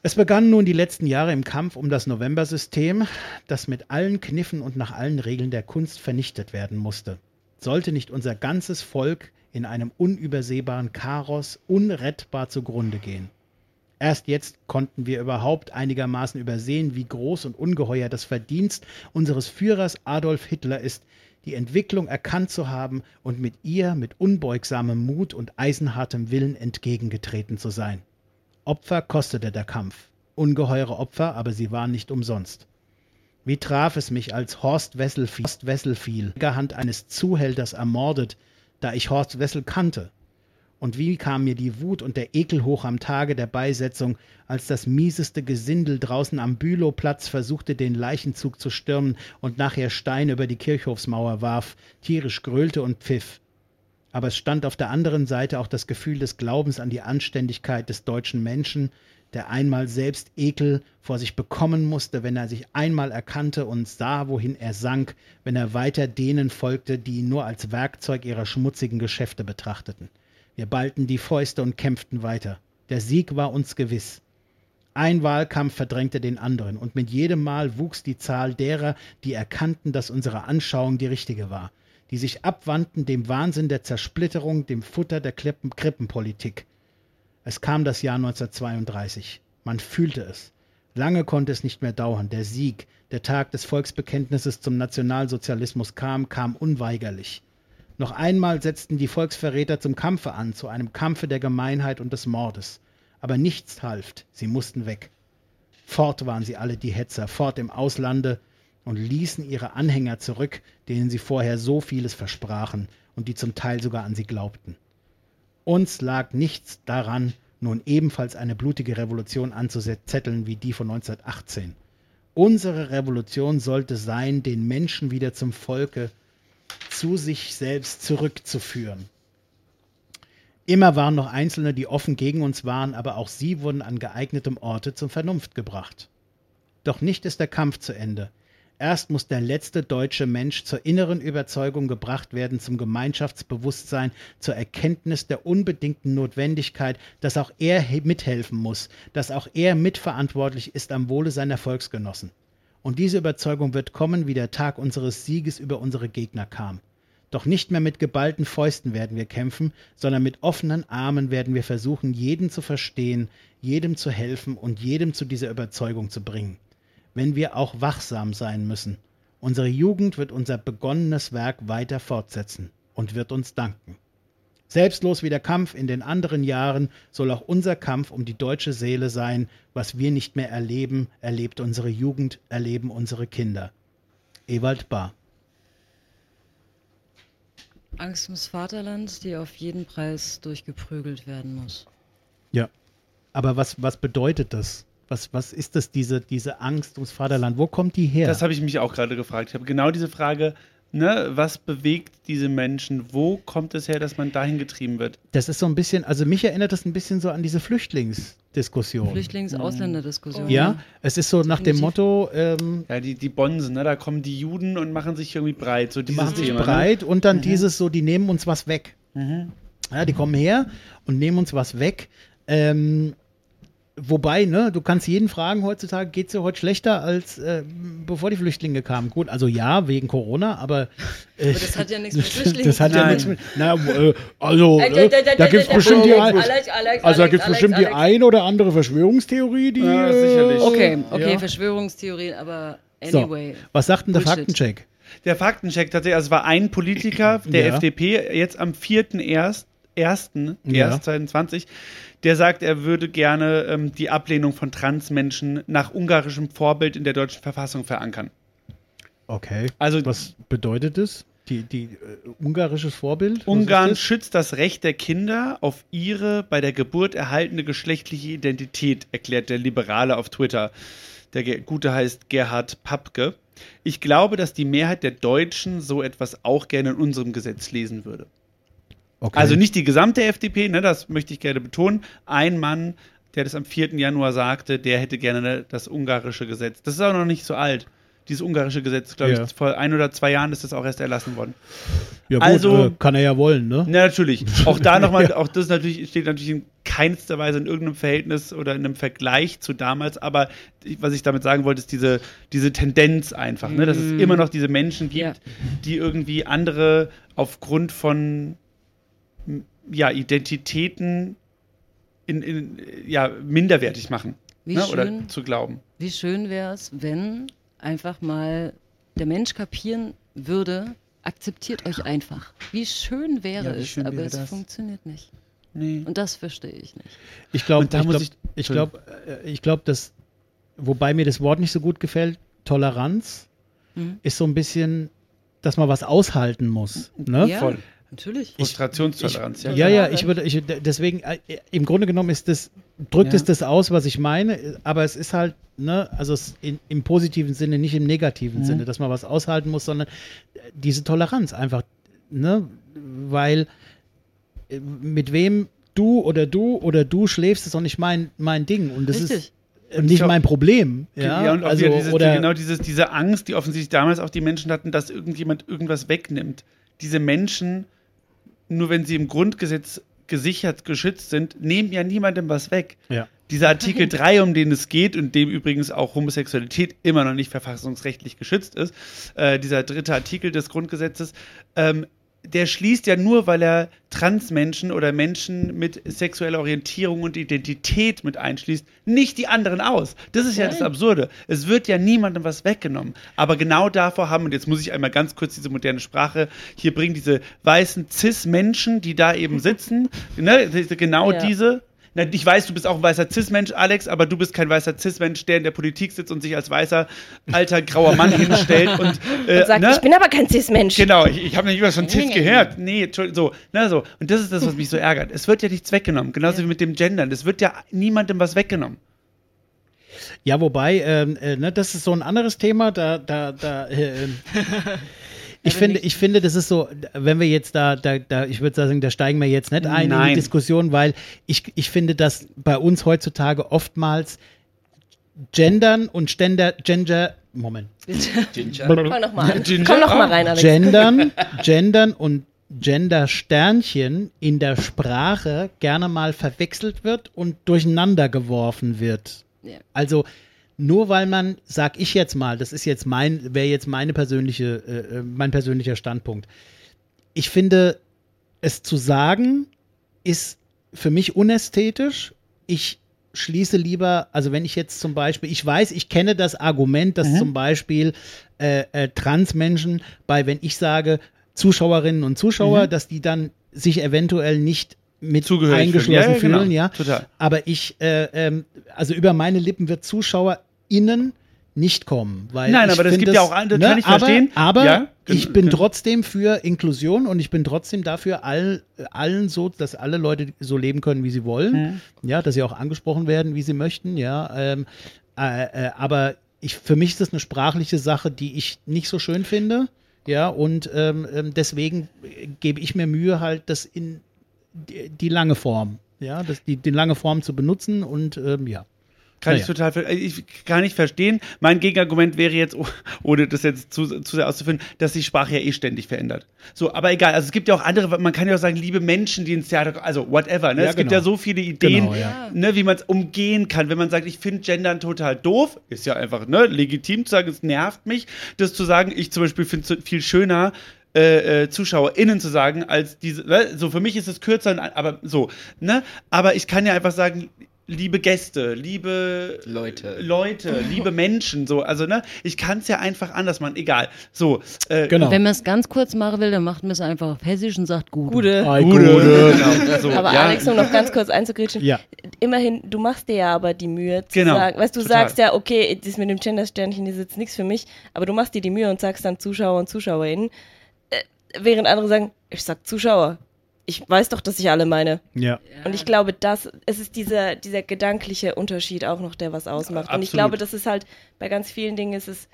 Es begannen nun die letzten Jahre im Kampf um das Novembersystem, das mit allen Kniffen und nach allen Regeln der Kunst vernichtet werden musste. Sollte nicht unser ganzes Volk in einem unübersehbaren Chaos unrettbar zugrunde gehen. Erst jetzt konnten wir überhaupt einigermaßen übersehen, wie groß und ungeheuer das Verdienst unseres Führers Adolf Hitler ist, die Entwicklung erkannt zu haben und mit ihr mit unbeugsamem Mut und eisenhartem Willen entgegengetreten zu sein. Opfer kostete der Kampf. Ungeheure Opfer, aber sie waren nicht umsonst. Wie traf es mich, als Horst Wessel fiel, Horst Wessel fiel, Hand eines Zuhälters ermordet, da ich Horst Wessel kannte. Und wie kam mir die Wut und der Ekel hoch am Tage der Beisetzung, als das mieseste Gesindel draußen am Bülowplatz versuchte, den Leichenzug zu stürmen und nachher Steine über die Kirchhofsmauer warf, tierisch gröhlte und pfiff aber es stand auf der anderen Seite auch das Gefühl des Glaubens an die Anständigkeit des deutschen Menschen, der einmal selbst Ekel vor sich bekommen musste, wenn er sich einmal erkannte und sah, wohin er sank, wenn er weiter denen folgte, die ihn nur als Werkzeug ihrer schmutzigen Geschäfte betrachteten. Wir ballten die Fäuste und kämpften weiter. Der Sieg war uns gewiss. Ein Wahlkampf verdrängte den anderen, und mit jedem Mal wuchs die Zahl derer, die erkannten, dass unsere Anschauung die richtige war die sich abwandten dem Wahnsinn der Zersplitterung, dem Futter der Klippen Krippenpolitik. Es kam das Jahr 1932. Man fühlte es. Lange konnte es nicht mehr dauern. Der Sieg, der Tag des Volksbekenntnisses zum Nationalsozialismus kam, kam unweigerlich. Noch einmal setzten die Volksverräter zum Kampfe an, zu einem Kampfe der Gemeinheit und des Mordes. Aber nichts half, sie mussten weg. Fort waren sie alle, die Hetzer, fort im Auslande, und ließen ihre Anhänger zurück, denen sie vorher so vieles versprachen und die zum Teil sogar an sie glaubten. Uns lag nichts daran, nun ebenfalls eine blutige Revolution anzuzetteln wie die von 1918. Unsere Revolution sollte sein, den Menschen wieder zum Volke, zu sich selbst zurückzuführen. Immer waren noch Einzelne, die offen gegen uns waren, aber auch sie wurden an geeignetem Orte zur Vernunft gebracht. Doch nicht ist der Kampf zu Ende. Erst muss der letzte deutsche Mensch zur inneren Überzeugung gebracht werden, zum Gemeinschaftsbewusstsein, zur Erkenntnis der unbedingten Notwendigkeit, dass auch er mithelfen muss, dass auch er mitverantwortlich ist am Wohle seiner Volksgenossen. Und diese Überzeugung wird kommen, wie der Tag unseres Sieges über unsere Gegner kam. Doch nicht mehr mit geballten Fäusten werden wir kämpfen, sondern mit offenen Armen werden wir versuchen, jeden zu verstehen, jedem zu helfen und jedem zu dieser Überzeugung zu bringen wenn wir auch wachsam sein müssen. Unsere Jugend wird unser begonnenes Werk weiter fortsetzen und wird uns danken. Selbstlos wie der Kampf in den anderen Jahren soll auch unser Kampf um die deutsche Seele sein. Was wir nicht mehr erleben, erlebt unsere Jugend, erleben unsere Kinder. Ewald Bahr. Angst ums Vaterland, die auf jeden Preis durchgeprügelt werden muss. Ja. Aber was, was bedeutet das? Was, was ist das, diese, diese Angst ums Vaterland? Wo kommt die her? Das habe ich mich auch gerade gefragt. Ich habe genau diese Frage Ne, was bewegt diese Menschen? Wo kommt es her, dass man dahin getrieben wird? Das ist so ein bisschen, also mich erinnert das ein bisschen so an diese Flüchtlingsdiskussion. Flüchtlings-Ausländer-Diskussion. ja, es ist so nach dem. Motto, ähm, Ja, die, die Bonsen, ne, da kommen die Juden und machen sich irgendwie breit. So die machen sich Thema, breit und dann dieses so, die nehmen uns was weg. Ne? Mhm. Ja, die kommen her und nehmen uns was weg. Ähm, wobei, ne, du kannst jeden fragen heutzutage, geht es dir heute schlechter als äh, bevor die Flüchtlinge kamen? Gut, also ja, wegen Corona, aber, äh, Aber das hat ja nichts mit Flüchtlingen das hat zu ja tun. nichts mit. Na, äh, also, Äh, ne, da- da- da gibt es da- bestimmt die also da gibt's bestimmt die ein oder andere Verschwörungstheorie, die. Ja, äh, sicherlich. Okay, okay, Ja. Verschwörungstheorien, aber So, anyway. was sagt denn der Bullshit. Faktencheck? Der Faktencheck tatsächlich, also es war ein Politiker der Ja. FDP, jetzt am 4.1., ersten, Ja. erst 2020, der sagt, er würde gerne ähm, die Ablehnung von Transmenschen nach ungarischem Vorbild in der deutschen Verfassung verankern. Okay. Also Was bedeutet das? Die, die äh, ungarisches Vorbild? Ungarn ist schützt das Recht der Kinder auf ihre bei der Geburt erhaltene geschlechtliche Identität, erklärt der Liberale auf Twitter. Der Gute heißt Gerhard Papke. Ich glaube, dass die Mehrheit der Deutschen so etwas auch gerne in unserem Gesetz lesen würde. Okay. Also nicht die gesamte FDP, ne, das möchte ich gerne betonen. Ein Mann, der das am 4. Januar sagte, der hätte gerne ne, das ungarische Gesetz. Das ist auch noch nicht so alt. Dieses ungarische Gesetz, glaube Ja. ich, vor ein oder zwei Jahren ist das auch erst erlassen worden. Ja, gut, also- äh, kann er ja wollen, ne? Ja, natürlich. Auch da nochmal, auch das natürlich steht natürlich in keinster Weise in irgendeinem Verhältnis oder in einem Vergleich zu damals, aber was ich damit sagen wollte, ist diese, diese Tendenz einfach, ne? dass es Mm. immer noch diese Menschen gibt, Ja. die irgendwie andere aufgrund von ja, Identitäten in, in, ja, minderwertig machen. Wie ne? schön. Oder zu glauben. Wie schön wäre es, wenn einfach mal der Mensch kapieren würde, akzeptiert euch einfach. Wie schön wäre Ja, wie es, schön aber wäre es das? funktioniert nicht. Nee. Und das verstehe ich nicht. Ich glaube, ich glaube, ich- ich glaube, äh, ich glaube, dass, wobei mir das Wort nicht so gut gefällt, Toleranz Mhm. ist so ein bisschen, dass man was aushalten muss. Ne? Ja, voll. Natürlich. Frustrationstoleranz, ja. Ja, ja, ich würde, ich, deswegen, äh, im Grunde genommen ist das, drückt Ja. es das aus, was ich meine, aber es ist halt, ne, also es in, im positiven Sinne, nicht im negativen Mhm. Sinne, dass man was aushalten muss, sondern äh, diese Toleranz einfach, ne, weil äh, mit wem du oder du oder du schläfst, ist doch nicht mein, mein Ding und das Richtig. ist äh, nicht glaub- mein Problem, ja, und auch also, dieses, oder, genau dieses, diese Angst, die offensichtlich damals auch die Menschen hatten, dass irgendjemand irgendwas wegnimmt. Diese Menschen, nur wenn sie im Grundgesetz gesichert, geschützt sind, nehmen ja niemandem was weg. ja. Dieser Artikel 3, um den es geht und dem übrigens auch Homosexualität immer noch nicht verfassungsrechtlich geschützt ist, äh, dieser dritte Artikel des Grundgesetzes, ähm, der schließt ja nur, weil er Transmenschen oder Menschen mit sexueller Orientierung und Identität mit einschließt, nicht die anderen aus. Das ist ja das Nein. Absurde. Es wird ja niemandem was weggenommen. Aber genau davor haben, und jetzt muss ich einmal ganz kurz diese moderne Sprache hier bringen, diese weißen Cis-Menschen, die da eben sitzen, ne, genau Ja. diese, na, ich weiß, du bist auch ein weißer Cis-Mensch, Alex, aber du bist kein weißer Cis-Mensch, der in der Politik sitzt und sich als weißer, alter, grauer Mann hinstellt und, äh, Und sagt, ne? ich bin aber kein Cis-Mensch. Genau, ich, ich habe nicht immer schon Cis gehört. Nee, Entschuldigung, so, na so. Und das ist das, was mich so ärgert. Es wird ja nichts weggenommen, genauso Ja. wie mit dem Gendern. Es wird ja niemandem was weggenommen. Ja, wobei, ähm, äh, ne, das ist so ein anderes Thema. Da, da, da. Äh, ähm, ich finde, ich finde, das ist so, wenn wir jetzt da, da, da ich würde sagen, da steigen wir jetzt nicht ein in Nein. die Diskussion, weil ich, ich finde, dass bei uns heutzutage oftmals Gendern und Ständer, Gender, Moment, Ginger. Fang noch mal an. Ginger Komm noch mal auch. rein, Alex. Gendern, Gendern und Gender-Sternchen in der Sprache gerne mal verwechselt wird und durcheinander geworfen wird. Ja. Also nur weil man, sag ich jetzt mal, das ist jetzt mein, wäre jetzt meine persönliche, äh, äh, mein persönlicher Standpunkt. Ich finde, es zu sagen, ist für mich unästhetisch. Ich schließe lieber, also wenn ich jetzt zum Beispiel, ich weiß, ich kenne das Argument, dass zum Beispiel äh, äh, Transmenschen bei, wenn ich sage, Zuschauerinnen und Zuschauer, dass die dann sich eventuell nicht mit Zugehörig eingeschlossen fühlen. Ja, ja, fühlen, genau. ja. Total. Aber ich, äh, ähm, also über meine Lippen wird ZuschauerInnen nicht kommen. Weil Nein, aber das gibt ja auch andere, kann ich aber, verstehen. Aber Ja, ich bin trotzdem für Inklusion und ich bin trotzdem dafür, all, allen so, dass alle Leute so leben können, wie sie wollen. Mhm. Ja, dass sie auch angesprochen werden, wie sie möchten, ja. Ähm, äh, äh, aber ich, für mich ist das eine sprachliche Sache, die ich nicht so schön finde. Ja, und ähm, ähm, deswegen gebe ich mir Mühe, halt das in die, die lange Form, ja, das, die, die lange Form zu benutzen und ähm, ja. Kann Naja. ich total, ver- ich kann nicht verstehen. Mein Gegenargument wäre jetzt, oh- ohne das jetzt zu, zu sehr auszuführen, dass die Sprache ja eh ständig verändert. So, aber egal. Also es gibt ja auch andere, man kann ja auch sagen, liebe Menschen, die ins Theater, kommen, also whatever. Ne? Ja, es gibt genau. ja so viele Ideen, Genau, ja. ne, wie man es umgehen kann. Wenn man sagt, ich finde Gendern total doof, ist ja einfach ne, legitim zu sagen, es nervt mich, das zu sagen, ich zum Beispiel finde es viel schöner, äh, äh, ZuschauerInnen zu sagen, als diese, ne? so für mich ist es kürzer, aber so, ne? Aber ich kann ja einfach sagen, liebe Gäste, liebe Leute. Leute, liebe Menschen, so, also, ne? Ich kann es ja einfach anders machen, egal. So, äh, Genau. Wenn man es ganz kurz machen will, dann macht man es einfach auf Hessisch und sagt Gute. Gute. Ei, Gute, Gute. genau, so, Aber ja. Alex, um noch ganz kurz einzugrätschen, Ja. immerhin, du machst dir ja aber die Mühe zu Genau, sagen, weißt du, total. sagst ja, okay, das mit dem Gender-Sternchen ist jetzt nichts für mich, aber du machst dir die Mühe und sagst dann Zuschauer und ZuschauerInnen, äh, während andere sagen, ich sag Zuschauer. Ich weiß doch, dass ich alle meine. Ja. Und ich glaube, das, es ist dieser, dieser gedankliche Unterschied auch noch, der was ausmacht. Und ich Absolut. glaube, das ist halt, bei ganz vielen Dingen ist es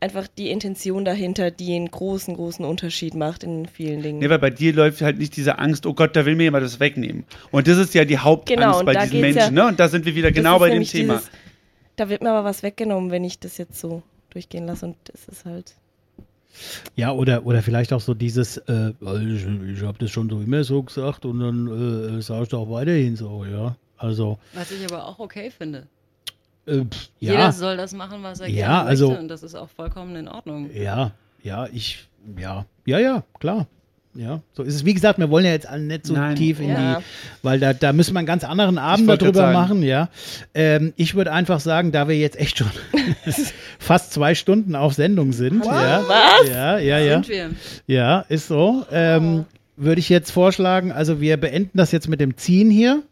einfach die Intention dahinter, die einen großen, großen Unterschied macht in vielen Dingen. Nee, weil bei dir läuft halt nicht diese Angst, oh Gott, da will mir jemand das wegnehmen. Und das ist ja die Hauptangst Genau, bei diesen Menschen, ja- ne? Und da sind wir wieder genau bei dem Thema. dieses- da wird mir aber was weggenommen, wenn ich das jetzt so durchgehen lasse. Und das ist halt. Ja, oder, oder vielleicht auch so dieses, äh, ich, ich habe das schon so immer so gesagt und dann äh, sage ich doch weiterhin so, ja. Also, Was ich aber auch okay finde. äh, pff, Jeder ja, soll das machen, was er Ja, gerne also- möchte und das ist auch vollkommen in Ordnung. ja, ja, ich, ja, ja, ja, klar. Ja, so ist es. Wie gesagt, wir wollen ja jetzt alle nicht so Nein. tief in Ja. die, weil da, da müssen wir einen ganz anderen Abend darüber machen, ja. Ähm, ich würde einfach sagen, da wir jetzt echt schon fast zwei Stunden auf Sendung sind, ja, Was? ja, ja, ja. Sind wir. Ja, ist so. Ähm, Würde ich jetzt vorschlagen, also wir beenden das jetzt mit dem Ziehen hier.